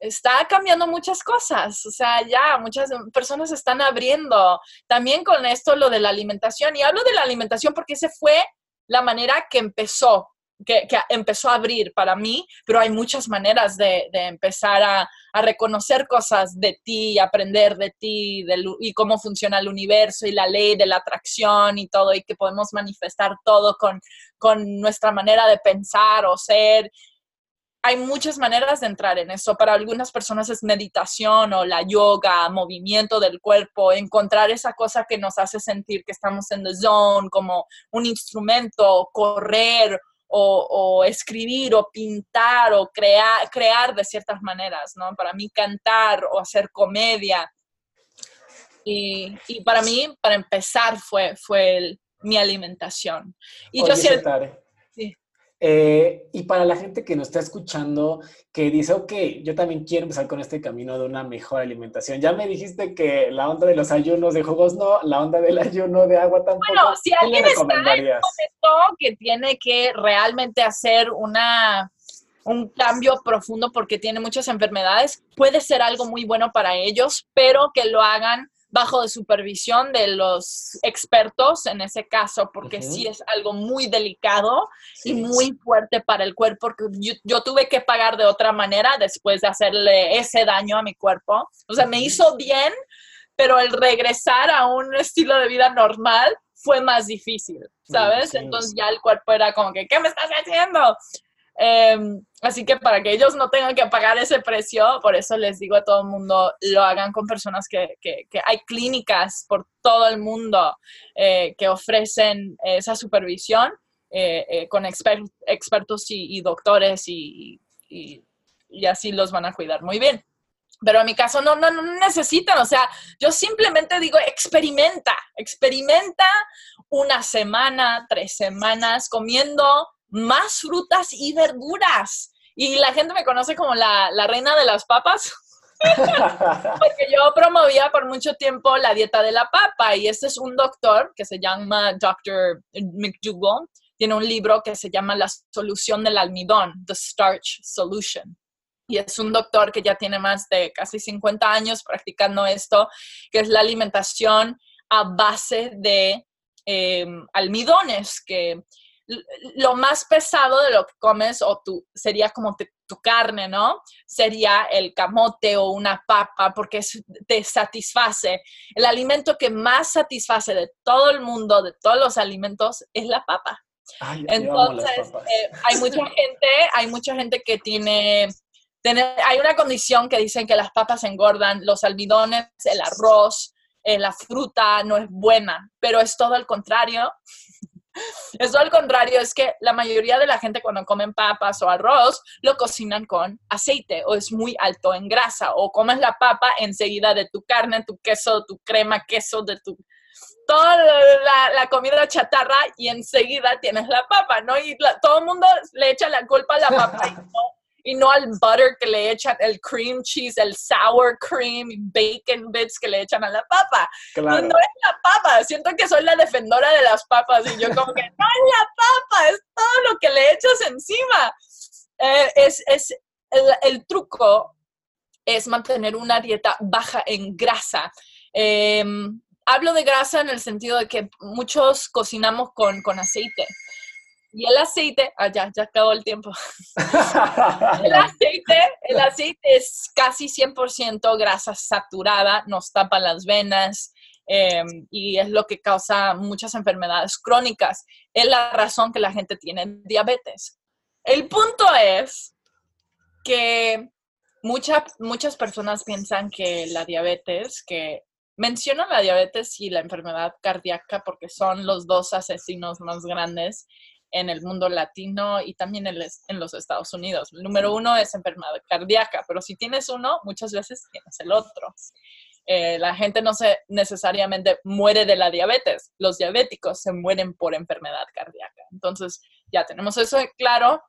está cambiando muchas cosas, o sea, ya muchas personas están abriendo. También con esto lo de la alimentación, y hablo de la alimentación porque ese fue la manera que empezó, que, empezó a abrir para mí, pero hay muchas maneras de, empezar a, reconocer cosas de ti, aprender de ti y cómo funciona el universo y la ley de la atracción y todo, y que podemos manifestar todo con, con nuestra manera de pensar o ser hay muchas maneras de entrar en eso. Para algunas personas es meditación o la yoga, movimiento del cuerpo, encontrar esa cosa que nos hace sentir que estamos en the zone, como un instrumento, correr o, escribir o pintar o crear, crear de ciertas maneras, ¿no? Para mí cantar o hacer comedia. Y, para mí, para empezar, fue, fue mi alimentación. Y yo siento... Eh, y para la gente que nos está escuchando, que dice, ok, yo también quiero empezar con este camino de una mejor alimentación. Ya me dijiste que la onda de los ayunos de jugos no, la onda del ayuno de agua tampoco. Bueno, si alguien está en momento que tiene que realmente hacer una un cambio profundo porque tiene muchas enfermedades, puede ser algo muy bueno para ellos, pero que lo hagan bajo de supervisión de los expertos en ese caso, porque sí es algo muy delicado y muy fuerte para el cuerpo, porque yo, tuve que pagar de otra manera después de hacerle ese daño a mi cuerpo. O sea, me hizo bien, pero el regresar a un estilo de vida normal fue más difícil, ¿sabes? Entonces ya el cuerpo era como que, ¿qué me estás haciendo? Em, así que para que ellos no tengan que pagar ese precio, por eso les digo a todo el mundo, lo hagan con personas que, que, hay clínicas por todo el mundo eh, que ofrecen esa supervisión eh, eh, con expertos y, doctores y, y, así los van a cuidar muy bien. Pero en mi caso no, no, no necesitan, o sea, yo simplemente digo, experimenta, experimenta una semana, tres semanas comiendo más frutas y verduras. Y la gente me conoce como la, reina de las papas. Porque yo promovía por mucho tiempo la dieta de la papa y este es un doctor que se llama Dr. McDougall. Tiene un libro que se llama La solución del almidón, The Starch Solution. Y es un doctor que ya tiene más de casi 50 años practicando esto, que es la alimentación a base de eh, almidones, que lo más pesado de lo que comes o tu, sería como tu carne, ¿no? Sería el camote o una papa porque te satisface. El alimento que más satisface de todo el mundo, de todos los alimentos, es la papa. Entonces, eh, hay mucha gente, hay mucha gente que tiene, hay una condición que dicen que las papas engordan, los almidones, el arroz, eh, la fruta no es buena, pero es todo el contrario. Eso al contrario, es que la mayoría de la gente cuando comen papas o arroz lo cocinan con aceite o es muy alto en grasa o comes la papa enseguida de tu carne, tu queso, tu crema, queso, de tu... toda la, la, comida chatarra y enseguida tienes la papa, ¿no? Y todo el mundo le echa la culpa a la papa y no, y no al butter que le echan, el cream cheese, el sour cream, bacon bits que le echan a la papa. No, es la papa, siento que soy la defendora de las papas y yo como que no es la papa, es todo lo que le echas encima. Eh, es, es el, truco es mantener una dieta baja en grasa. Em, hablo de grasa en el sentido de que muchos cocinamos con, con aceite. Y el aceite, ah, ya, ya acabó el tiempo. el aceite, el aceite es casi 100% grasa saturada, nos tapa las venas em, y es lo que causa muchas enfermedades crónicas. Es la razón que la gente tiene diabetes. El punto es que muchas muchas personas piensan que la diabetes, que mencionan la diabetes y la enfermedad cardíaca porque son los dos asesinos más grandes en el mundo latino y también en, los Estados Unidos. El número uno es enfermedad cardíaca, pero si tienes uno, muchas veces tienes el otro. Eh, la gente no se necesariamente muere de la diabetes, los diabéticos se mueren por enfermedad cardíaca. Entonces, ya tenemos eso claro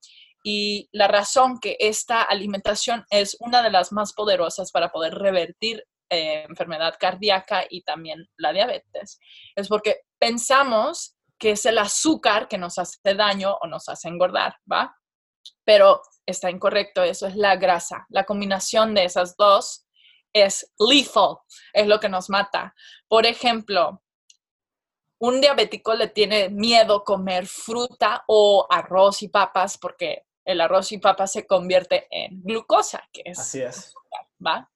y la razón que esta alimentación es una de las más poderosas para poder revertir eh, enfermedad cardíaca y también la diabetes es porque pensamos que es el azúcar que nos hace daño o nos hace engordar, ¿va? Pero está incorrecto, eso es la grasa. La combinación de esas dos es lethal, es lo que nos mata. Por ejemplo, un diabético le tiene miedo comer fruta o arroz y papas porque el arroz y papas se convierte en glucosa, que es, Así es. azúcar, ¿va?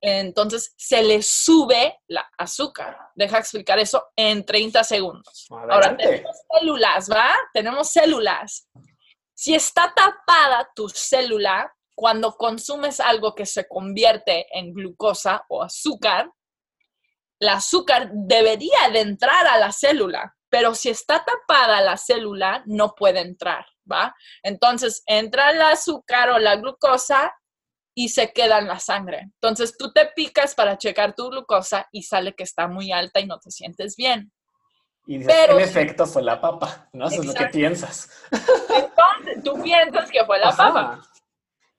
Entonces se le sube la azúcar. Deja explicar eso en 30 segundos. Ahora tenemos células, ¿va? Tenemos células. Si está tapada tu célula, cuando consumes algo que se convierte en glucosa o azúcar, el azúcar debería de entrar a la célula, pero si está tapada la célula, no puede entrar, ¿va? Entonces entra el azúcar o la glucosa y se queda en la sangre. Entonces tú te picas para checar tu glucosa y sale que está muy alta y no te sientes bien. Y Pero, en efecto fue la papa, ¿no? Eso es lo que piensas. Entonces tú piensas que fue la papa.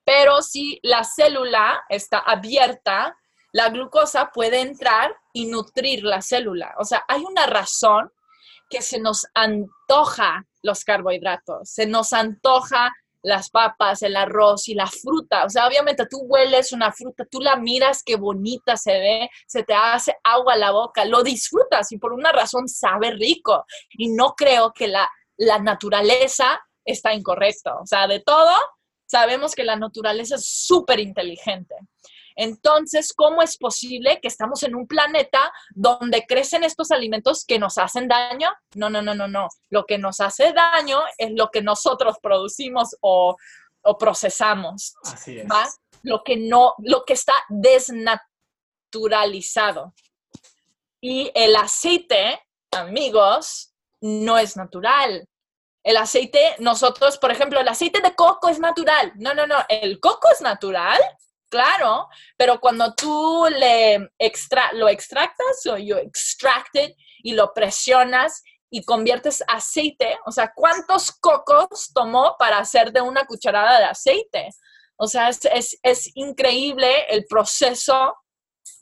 Pero si la célula está abierta, la glucosa puede entrar y nutrir la célula. O sea, hay una razón que se nos antoja los carbohidratos, se nos antoja las papas, el arroz y la fruta. O sea, obviamente tú hueles una fruta, tú la miras, qué bonita se ve, se te hace agua a la boca, lo disfrutas y por una razón sabe rico. Y no creo que la, la naturaleza está incorrecta. O sea, de todo, sabemos que la naturaleza es súper inteligente. Entonces, ¿cómo es posible que estamos en un planeta donde crecen estos alimentos que nos hacen daño? No, no, no, no, no. Lo que nos hace daño es lo que nosotros producimos o, procesamos. Así es. Lo que no, lo que está desnaturalizado. Y el aceite, amigos, no es natural. El aceite, nosotros, por ejemplo, el aceite de coco es natural. No, no, no. El coco es natural, claro, pero cuando tú le extra lo extractas o you extract y lo presionas y conviertes aceite, o sea, ¿cuántos cocos tomó para hacer de una cucharada de aceite? O sea, es, es increíble el proceso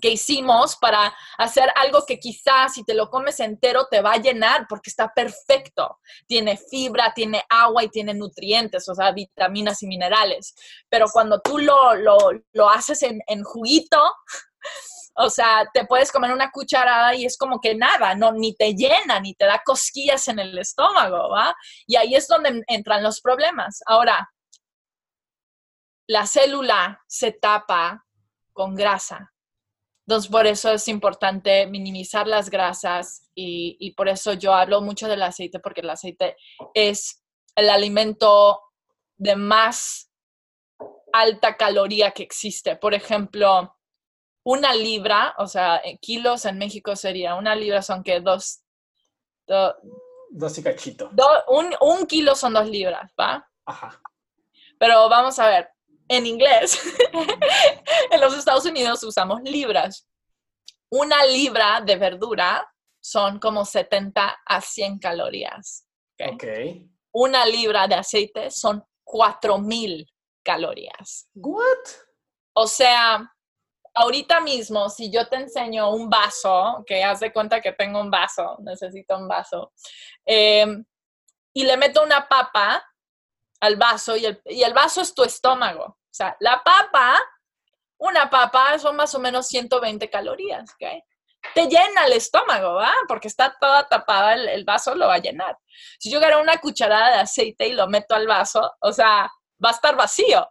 que hicimos para hacer algo que quizás si te lo comes entero te va a llenar porque está perfecto. Tiene fibra, tiene agua y tiene nutrientes, o sea, vitaminas y minerales. Pero cuando tú lo, lo, haces en, en, juguito, o sea, te puedes comer una cucharada y es como que nada, no, ni te llena, ni te da cosquillas en el estómago, ¿va? Y ahí es donde entran los problemas. Ahora, la célula se tapa con grasa entonces, por eso es importante minimizar las grasas y, por eso yo hablo mucho del aceite, porque el aceite es el alimento de más alta caloría que existe. Por ejemplo, una libra, o sea, kilos en México sería, una libra son que dos... dos y cachito. un, un kilo son dos libras, ¿va? Ajá. Pero vamos a ver, en inglés, en los Estados Unidos usamos libras. Una libra de verdura son como 70 a 100 calorías. Ok. okay. Una libra de aceite son 4000 calorías. What? O sea, ahorita mismo, si yo te enseño un vaso, que haz de cuenta que tengo un vaso, necesito un vaso, em, y le meto una papa al vaso y el, y el vaso es tu estómago. O sea, la papa, una papa son más o menos 120 calorías, ¿ok? Te llena el estómago, ¿va? Porque está toda tapada, el, el vaso lo va a llenar. Si yo agarro una cucharada de aceite y lo meto al vaso, o sea, va a estar vacío.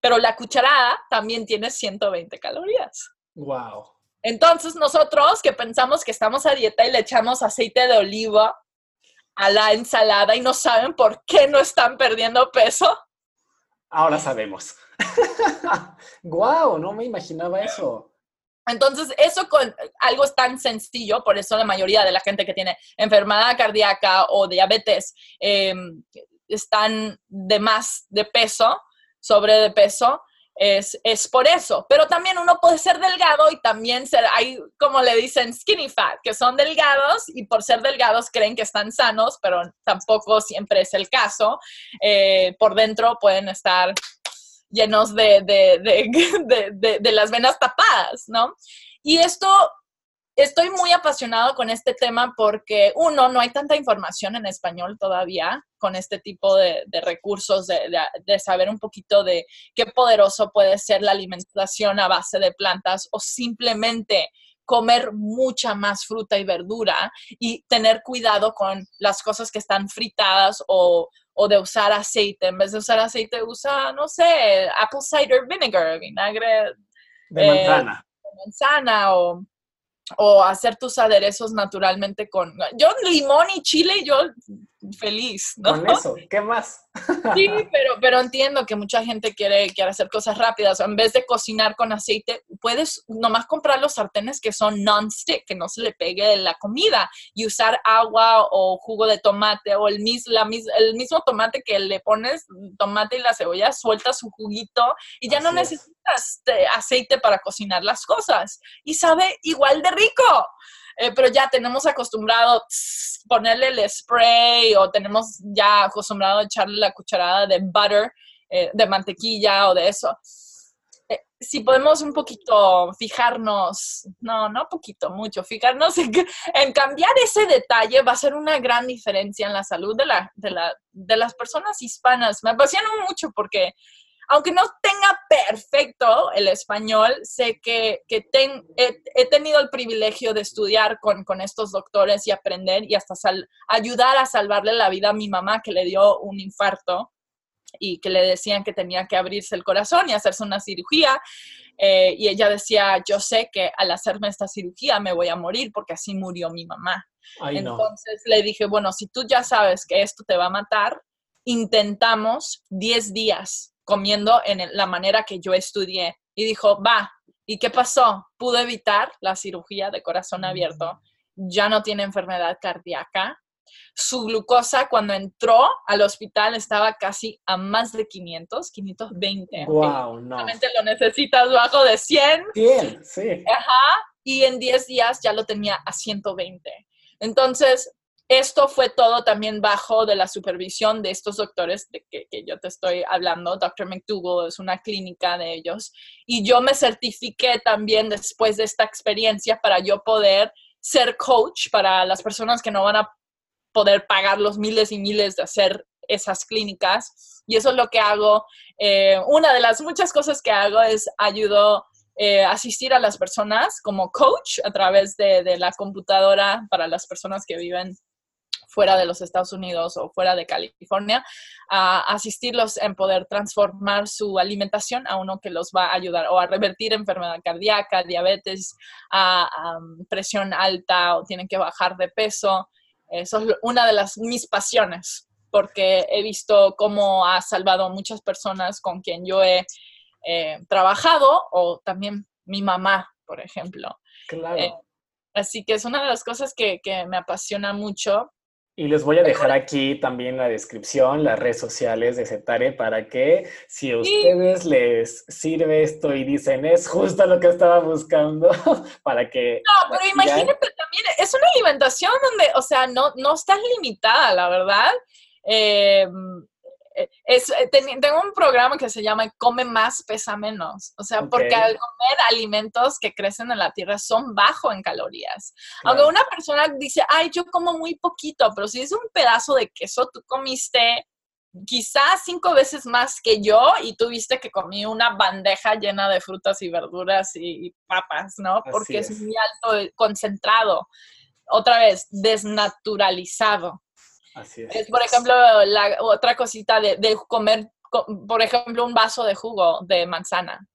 Pero la cucharada también tiene 120 calorías. Wow. Entonces nosotros que pensamos que estamos a dieta y le echamos aceite de oliva a la ensalada y no saben por qué no están perdiendo peso. Ahora sabemos. wow, no me imaginaba eso. Entonces, eso con algo es tan sencillo, por eso la mayoría de la gente que tiene enfermedad cardíaca o diabetes em, están de más de peso, sobre de peso, es, es, por eso. Pero también uno puede ser delgado y también ser, hay como le dicen skinny fat, que son delgados y por ser delgados creen que están sanos, pero tampoco siempre es el caso. Eh, por dentro pueden estar llenos de, de, de, las venas tapadas, ¿no? Y esto estoy muy apasionado con este tema porque, uno, no hay tanta información en español todavía con este tipo de, recursos, de, saber un poquito de qué poderoso puede ser la alimentación a base de plantas o simplemente comer mucha más fruta y verdura y tener cuidado con las cosas que están fritadas o, o de usar aceite. En vez de usar aceite, usa, no sé, apple cider vinegar, vinagre de manzana. Eh, de manzana o o hacer tus aderezos naturalmente con yo limón y chile yo feliz, ¿no? Con eso, ¿qué más? Sí, pero, pero entiendo que mucha gente quiere, quiere hacer cosas rápidas. En vez de cocinar con aceite, puedes nomás comprar los sartenes que son non-stick, que no se le pegue la comida, y usar agua o jugo de tomate o el, mis, la, el mismo tomate que le pones, tomate y la cebolla, suelta su juguito y ya no necesitas este, aceite para cocinar las cosas. Y sabe igual de rico. Eh, pero ya tenemos acostumbrado ponerle el spray o tenemos ya acostumbrado a echarle la cucharada de butter, eh, de mantequilla o de eso. Eh, si podemos un poquito fijarnos, no, no poquito, mucho, fijarnos en, en, cambiar ese detalle va a ser una gran diferencia en la salud de, la, de, la, de las personas hispanas. Me apasiona mucho porque aunque no tenga perfecto el español, sé que, he, tenido el privilegio de estudiar con, estos doctores y aprender y hasta ayudar a salvarle la vida a mi mamá que le dio un infarto y que le decían que tenía que abrirse el corazón y hacerse una cirugía. Eh, y ella decía, yo sé que al hacerme esta cirugía me voy a morir porque así murió mi mamá. Entonces le dije, bueno, si tú ya sabes que esto te va a matar, intentamos 10 días comiendo en la manera que yo estudié. Y dijo, va, ¿y qué pasó? Pudo evitar la cirugía de corazón abierto, ya no tiene enfermedad cardíaca. Su glucosa cuando entró al hospital estaba casi a más de 500, 520. Wow, no. lo necesitas bajo de 100. 100, sí. Ajá, y en 10 días ya lo tenía a 120. Entonces, esto fue todo también bajo de la supervisión de estos doctores de que, yo te estoy hablando. Dr. McDougall es una clínica de ellos. Y yo me certifiqué también después de esta experiencia para yo poder ser coach para las personas que no van a poder pagar los miles y miles de hacer esas clínicas. Y eso es lo que hago. Eh, una de las muchas cosas que hago es ayudo eh, asistir a las personas como coach a través de, de, la computadora para las personas que viven fuera de los Estados Unidos o fuera de California, a asistirlos en poder transformar su alimentación a uno que los va a ayudar o a revertir enfermedad cardíaca, diabetes, a, presión alta o tienen que bajar de peso. Eso es una de las mis pasiones, porque he visto cómo ha salvado a muchas personas con quien yo he eh, trabajado o también mi mamá, por ejemplo. Claro. Eh, así que es una de las cosas que, que me apasiona mucho Y les voy a dejar aquí también la descripción, las redes sociales de Cetare, para que si a ustedes les sirve esto y dicen es justo lo que estaba buscando, para que... No, pero imagínate también, es una alimentación donde, o sea, no, no estás limitada, la verdad. Eh, es, eh, tengo un programa que se llama Come más, pesa menos. O sea, porque al comer alimentos que crecen en la tierra son bajo en calorías. Aunque una persona dice, ay, yo como muy poquito, pero si es un pedazo de queso, tú comiste quizás cinco veces más que yo y tuviste que comí una bandeja llena de frutas y verduras y, papas, ¿no? Porque es. es muy alto, concentrado. Otra vez, desnaturalizado. Es. por ejemplo, la otra cosita de, comer, por ejemplo, un vaso de jugo de manzana.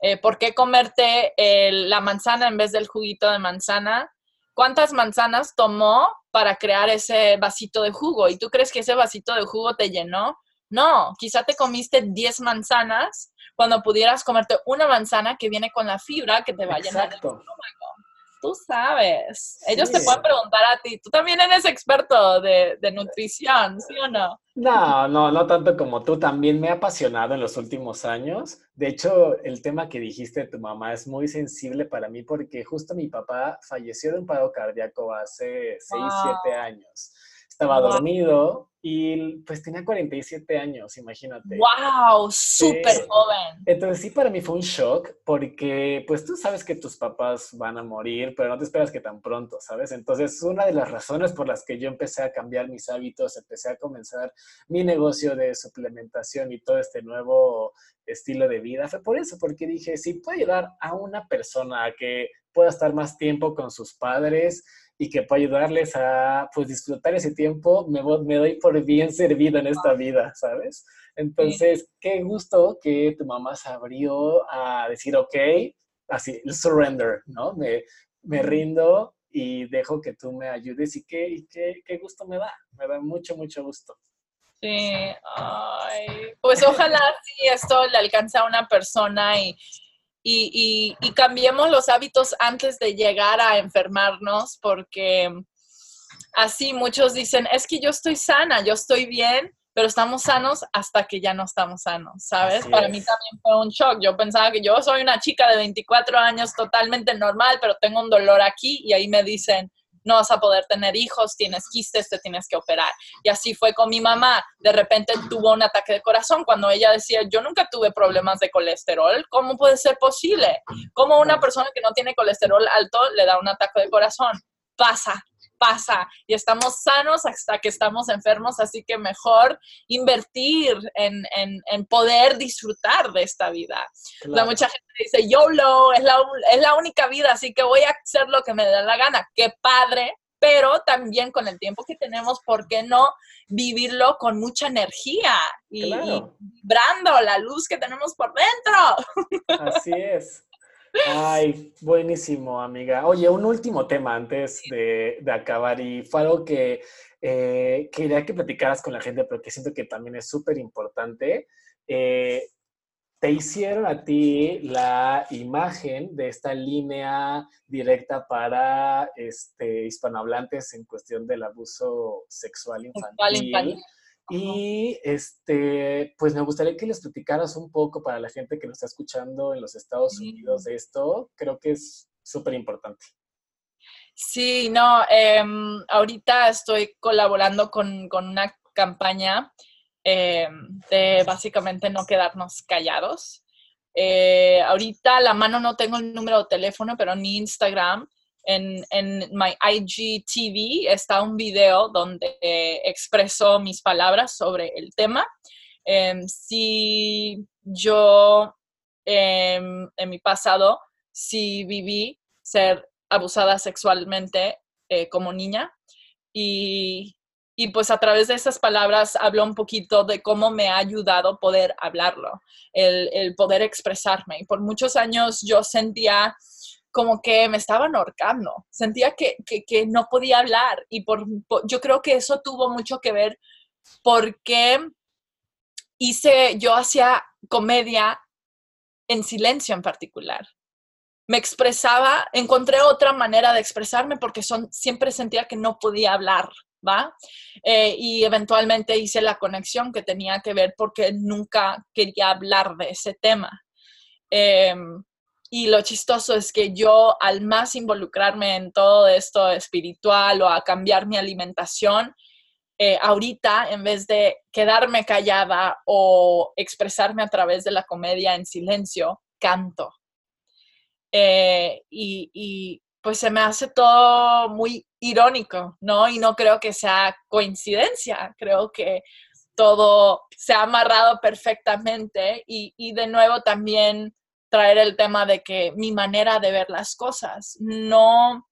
Eh, ¿Por qué comerte la manzana en vez del juguito de manzana? ¿Cuántas manzanas tomó para crear ese vasito de jugo? ¿Y tú crees que ese vasito de jugo te llenó? No, quizá te comiste 10 manzanas cuando pudieras comerte una manzana que viene con la fibra que te va a llenar el estómago tú sabes. Ellos te pueden preguntar a ti. Tú también eres experto de, nutrición, ¿sí o no? No, no, no tanto como tú. También me ha apasionado en los últimos años. De hecho, el tema que dijiste de tu mamá es muy sensible para mí porque justo mi papá falleció de un paro cardíaco hace 6, 7 años. Estaba dormido y pues tenía 47 años, imagínate. ¡Wow! Súper joven. Entonces sí, para mí fue un shock porque pues tú sabes que tus papás van a morir, pero no te esperas que tan pronto, ¿sabes? Entonces una de las razones por las que yo empecé a cambiar mis hábitos, empecé a comenzar mi negocio de suplementación y todo este nuevo estilo de vida fue por eso, porque dije, si puedo ayudar a una persona a que pueda estar más tiempo con sus padres, y que pueda ayudarles a pues disfrutar ese tiempo, me, me doy por bien servido en esta vida, ¿sabes? Entonces, qué gusto que tu mamá se abrió a decir, ok, así, el surrender, ¿no? Me, me rindo y dejo que tú me ayudes y qué, qué, qué gusto me da, me da mucho, mucho gusto. Sí, ay, pues ojalá sí esto le alcance a una persona y, y, cambiemos los hábitos antes de llegar a enfermarnos, porque así muchos dicen, es que yo estoy sana, yo estoy bien, pero estamos sanos hasta que ya no estamos sanos, ¿sabes? Para mí también fue un shock. Yo pensaba que yo soy una chica de 24 años totalmente normal, pero tengo un dolor aquí y ahí me dicen, no vas a poder tener hijos, tienes quistes, te tienes que operar. Y así fue con mi mamá. De repente tuvo un ataque de corazón cuando ella decía, yo nunca tuve problemas de colesterol. ¿Cómo puede ser posible? ¿Cómo una persona que no tiene colesterol alto le da un ataque de corazón? Pasa, pasa y estamos sanos hasta que estamos enfermos, así que mejor invertir en, en, poder disfrutar de esta vida. mucha gente dice, YOLO, es la, es la única vida, así que voy a hacer lo que me da la gana. Qué padre, pero también con el tiempo que tenemos, ¿por qué no vivirlo con mucha energía y, y vibrando la luz que tenemos por dentro? Así es. Ay, buenísimo, amiga. Oye, un último tema antes de, acabar y fue algo que eh, quería que platicaras con la gente, pero que siento que también es súper importante. Eh, te hicieron a ti la imagen de esta línea directa para este, hispanohablantes en cuestión del abuso sexual infantil. Y este, pues me gustaría que les platicaras un poco para la gente que nos está escuchando en los Estados Unidos de esto. Creo que es súper importante. Sí, no, em, ahorita estoy colaborando con, una campaña em, de básicamente no quedarnos callados. Eh, ahorita la mano no tengo el número de teléfono, pero en Instagram en, en my IGTV está un video donde expreso mis palabras sobre el tema. Em, si yo em, en mi pasado, si viví ser abusada sexualmente eh, como niña y, y, pues a través de esas palabras hablo un poquito de cómo me ha ayudado poder hablarlo, el, el poder expresarme. Y por muchos años yo sentía como que me estaban ahorcando, sentía que, no podía hablar y por, yo creo que eso tuvo mucho que ver porque hice, yo hacía comedia en silencio en particular. Me expresaba, encontré otra manera de expresarme porque son, siempre sentía que no podía hablar ¿va? Eh, y eventualmente hice la conexión que tenía que ver porque nunca quería hablar de ese tema. Em, y lo chistoso es que yo, al más involucrarme en todo esto espiritual o a cambiar mi alimentación, eh, ahorita, en vez de quedarme callada o expresarme a través de la comedia en silencio, canto. Eh, y, pues se me hace todo muy irónico, ¿no? Y no creo que sea coincidencia, creo que todo se ha amarrado perfectamente y, y de nuevo también traer el tema de que mi manera de ver las cosas, no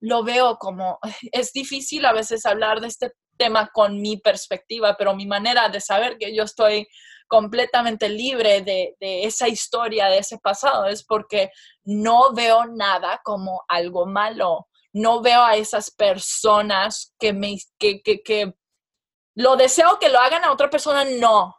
lo veo como, es difícil a veces hablar de este tema con mi perspectiva, pero mi manera de saber que yo estoy completamente libre de, esa historia, de ese pasado, es porque no veo nada como algo malo. No veo a esas personas que me, que, que, que lo deseo que lo hagan a otra persona, no.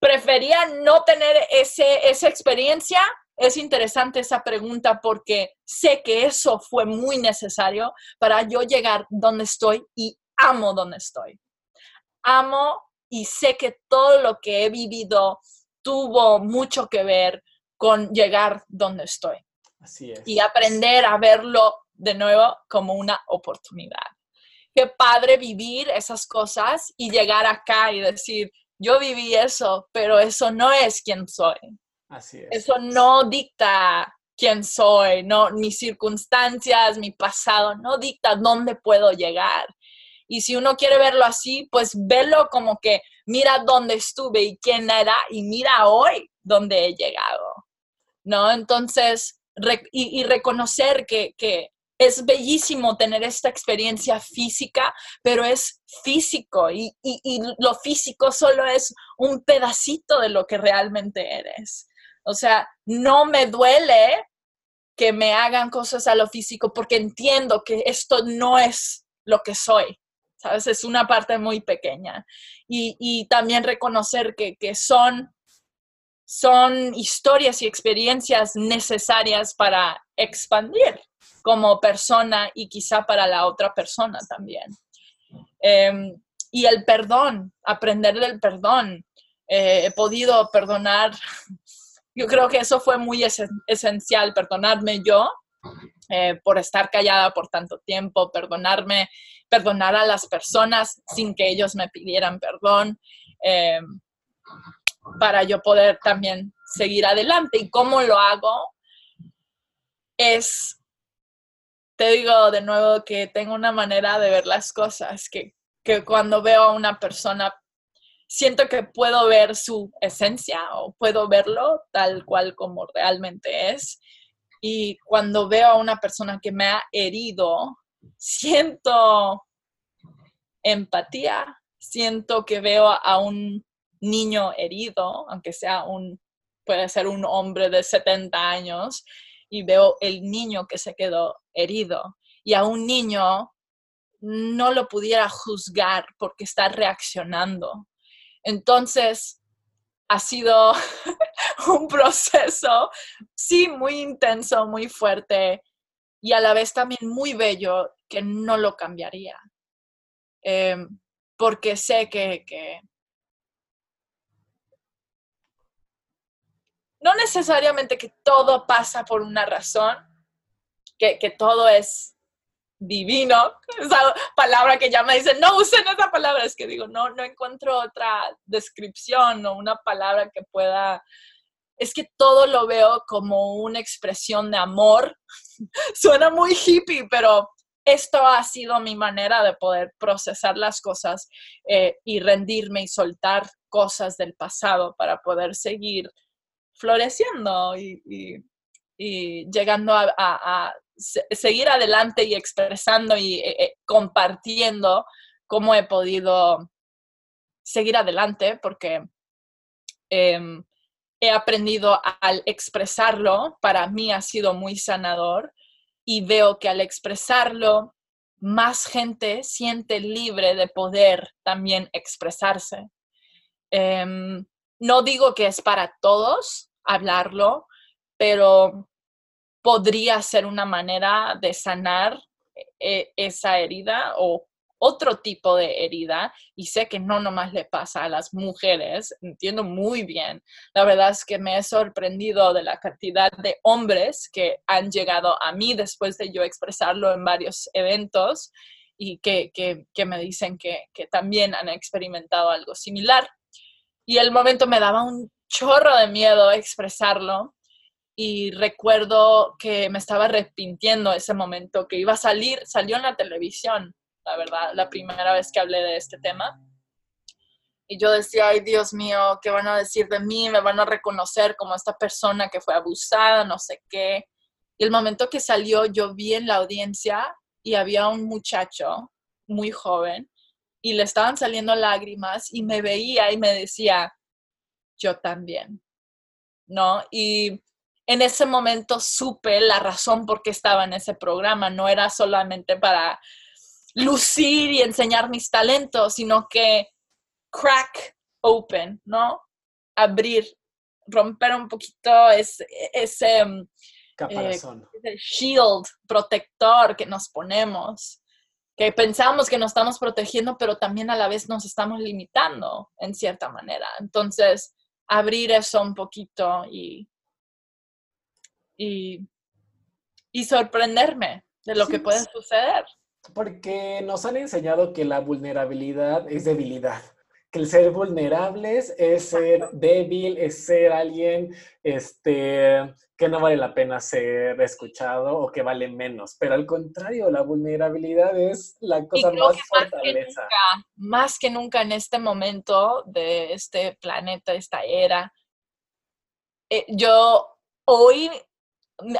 Prefería no tener ese, esa experiencia. Es interesante esa pregunta porque sé que eso fue muy necesario para yo llegar donde estoy y amo donde estoy. Amo y sé que todo lo que he vivido tuvo mucho que ver con llegar donde estoy. Así es. Y aprender a verlo de nuevo como una oportunidad. Qué padre vivir esas cosas y llegar acá y decir, yo viví eso, pero eso no es quien soy. Así es. Eso no dicta quién soy, no mis circunstancias, mi pasado, no dicta dónde puedo llegar. Y si uno quiere verlo así, pues verlo como que mira dónde estuve y quién era y mira hoy dónde he llegado. ¿No? Entonces, y, reconocer que, es bellísimo tener esta experiencia física, pero es físico y, y, lo físico solo es un pedacito de lo que realmente eres. O sea, no me duele que me hagan cosas a lo físico porque entiendo que esto no es lo que soy. ¿sabes? Es una parte muy pequeña. Y, también reconocer que, son, son historias y experiencias necesarias para expandir como persona y quizá para la otra persona también. Em, y el perdón, aprender del perdón. Eh, he podido perdonar, yo creo que eso fue muy esencial, perdonarme yo eh, por estar callada por tanto tiempo, perdonarme, perdonar a las personas sin que ellos me pidieran perdón, eh, para yo poder también seguir adelante. ¿Y cómo lo hago? Es, te digo de nuevo que tengo una manera de ver las cosas, que, que cuando veo a una persona siento que puedo ver su esencia o puedo verlo tal cual como realmente es. Y cuando veo a una persona que me ha herido, siento empatía, siento que veo a un niño herido, aunque sea un, puede ser un hombre de 70 años, y veo el niño que se quedó herido. Y a un niño no lo pudiera juzgar porque está reaccionando. Entonces, ha sido un proceso, sí, muy intenso, muy fuerte y a la vez también muy bello que no lo cambiaría. Em, porque sé que, no necesariamente que todo pasa por una razón, que, que todo es divino, esa palabra que ya me dicen, no usen esa palabra, es que digo, no, no encuentro otra descripción o una palabra que pueda, es que todo lo veo como una expresión de amor. Suena muy hippie, pero esto ha sido mi manera de poder procesar las cosas eh, y rendirme y soltar cosas del pasado para poder seguir floreciendo y, llegando a seguir adelante y expresando y eh, eh, compartiendo cómo he podido seguir adelante, porque em, he aprendido al expresarlo, para mí ha sido muy sanador y veo que al expresarlo, más gente siente libre de poder también expresarse. Em, no digo que es para todos hablarlo, pero podría ser una manera de sanar eh, esa herida o otro tipo de herida y sé que no nomás le pasa a las mujeres, entiendo muy bien. La verdad es que me he sorprendido de la cantidad de hombres que han llegado a mí después de yo expresarlo en varios eventos y que, me dicen que, que también han experimentado algo similar. Y el momento me daba un chorro de miedo expresarlo y recuerdo que me estaba arrepintiendo ese momento, que iba a salir, salió en la televisión, la verdad, la primera vez que hablé de este tema. Y yo decía, ay Dios mío, ¿qué van a decir de mí? Me van a reconocer como esta persona que fue abusada, no sé qué. Y el momento que salió, yo vi en la audiencia y había un muchacho muy joven y le estaban saliendo lágrimas y me veía y me decía, yo también, ¿no? Y en ese momento supe la razón por qué estaba en ese programa. No era solamente para lucir y enseñar mis talentos, sino que crack open, ¿no? Abrir, romper un poquito ese, ese, mm, eh, shield protector que nos ponemos, que pensamos que nos estamos protegiendo, pero también a la vez nos estamos limitando en cierta manera. Entonces, abrir eso un poquito y y, sorprenderme de lo que puede suceder. Porque nos han enseñado que la vulnerabilidad es debilidad, que el ser vulnerables es ser débil, es ser alguien este, que no vale la pena ser escuchado o que vale menos. Pero al contrario, la vulnerabilidad es la cosa más fortaleza. más que nunca en este momento de este planeta, esta era, eh, yo hoy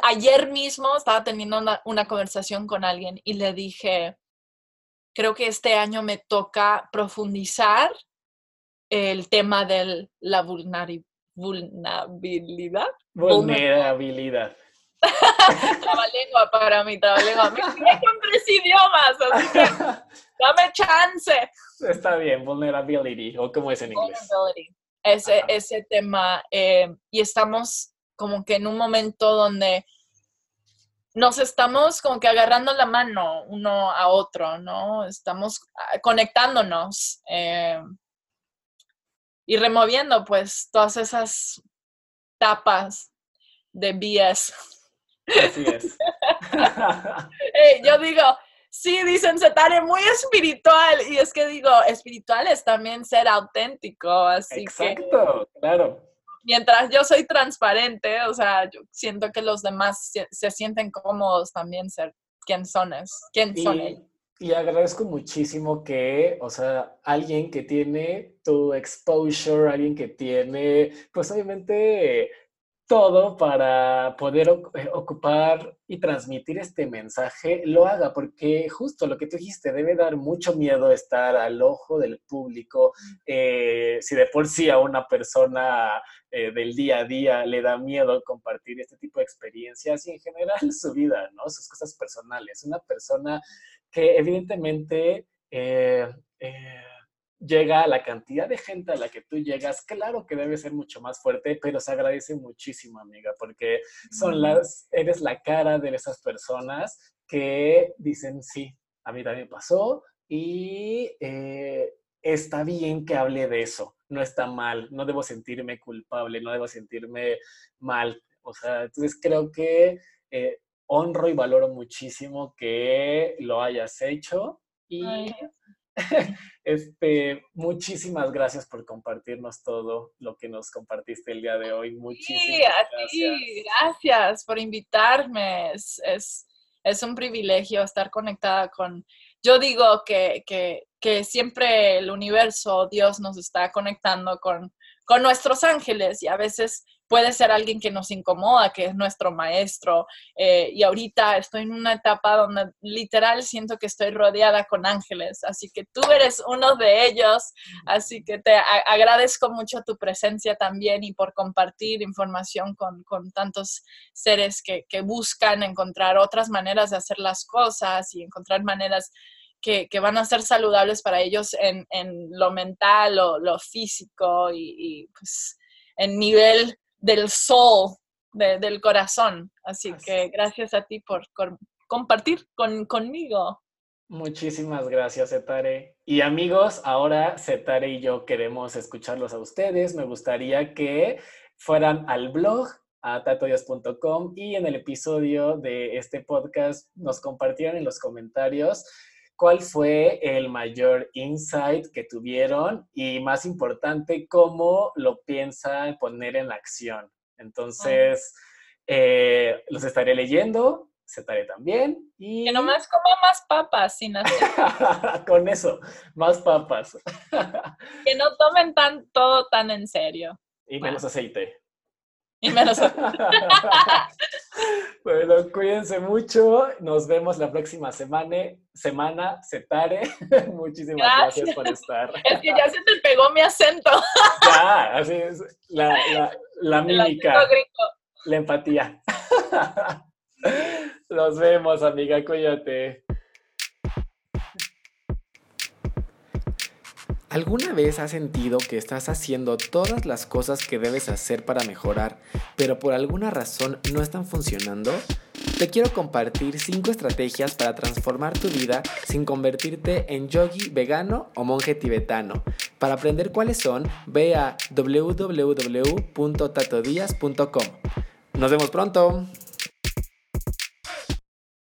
ayer mismo estaba teniendo una, conversación con alguien y le dije, creo que este año me toca profundizar el tema de la vulnerabilidad. Vulnerabilidad. trabalengua para mí, trabalengua. Me con tres idiomas, así que dame chance. Está bien, vulnerability, o como es en inglés. Ese, ese tema. Eh, y estamos como que en un momento donde nos estamos como que agarrando la mano uno a otro, ¿no? Estamos ah, conectándonos eh, y removiendo pues todas esas tapas de BS. Así es. yo digo, sí, dicen Setare, muy espiritual. Y es que digo, espiritual es también ser auténtico, así Exacto, claro mientras yo soy transparente, o sea, yo siento que los demás se, sienten cómodos también ser quién son, es, quién son ellos. Y agradezco muchísimo que, o sea, alguien que tiene tu exposure, alguien que tiene, pues obviamente todo para poder eh, ocupar y transmitir este mensaje, lo haga, porque justo lo que tú dijiste, debe dar mucho miedo estar al ojo del público. Eh, si de por sí a una persona eh, del día a día le da miedo compartir este tipo de experiencias y en general su vida, ¿no? Sus cosas personales. Una persona que evidentemente llega a la cantidad de gente a la que tú llegas, claro que debe ser mucho más fuerte, pero se agradece muchísimo, amiga, porque son las, eres la cara de esas personas que dicen, sí, a mí también pasó y eh, está bien que hable de eso, no está mal, no debo sentirme culpable, no debo sentirme mal. O sea, entonces creo que eh, honro y valoro muchísimo que lo hayas hecho y... Este, muchísimas gracias por compartirnos todo lo que nos compartiste el día de hoy. Muchísimas sí, gracias. gracias por invitarme. Es, es, un privilegio estar conectada con... Yo digo que, que, que siempre el universo, Dios nos está conectando con, con nuestros ángeles y a veces puede ser alguien que nos incomoda, que es nuestro maestro. Eh, y ahorita estoy en una etapa donde literal siento que estoy rodeada con ángeles, así que tú eres uno de ellos, así que te agradezco mucho tu presencia también y por compartir información con, tantos seres que, buscan encontrar otras maneras de hacer las cosas y encontrar maneras que, van a ser saludables para ellos en, lo mental o lo físico y, y pues en nivel del sol, del corazón. Así, que gracias a ti por compartir con, conmigo. Muchísimas gracias, Setare. Y amigos, ahora Setare y yo queremos escucharlos a ustedes. Me gustaría que fueran al blog a tatoyas.com y en el episodio de este podcast nos compartieran en los comentarios cuál fue el mayor insight que tuvieron y más importante, cómo lo piensan poner en acción. Entonces, eh, los estaré leyendo estaré también. Y... Que nomás coma más papas sin hacer. Con eso, más papas. que no tomen tan, todo tan en serio. Y menos aceite. Y menos Bueno, cuídense mucho. Nos vemos la próxima semana. Semana, Setare. Muchísimas gracias. por estar. Es que ya se te pegó mi acento. Ya, así es. La, la, la mímica. La empatía. Nos vemos, amiga, cuídate. ¿Alguna vez has sentido que estás haciendo todas las cosas que debes hacer para mejorar, pero por alguna razón no están funcionando? Te quiero compartir 5 estrategias para transformar tu vida sin convertirte en yogi vegano o monje tibetano. Para aprender cuáles son, ve a www.tatodias.com. Nos vemos pronto.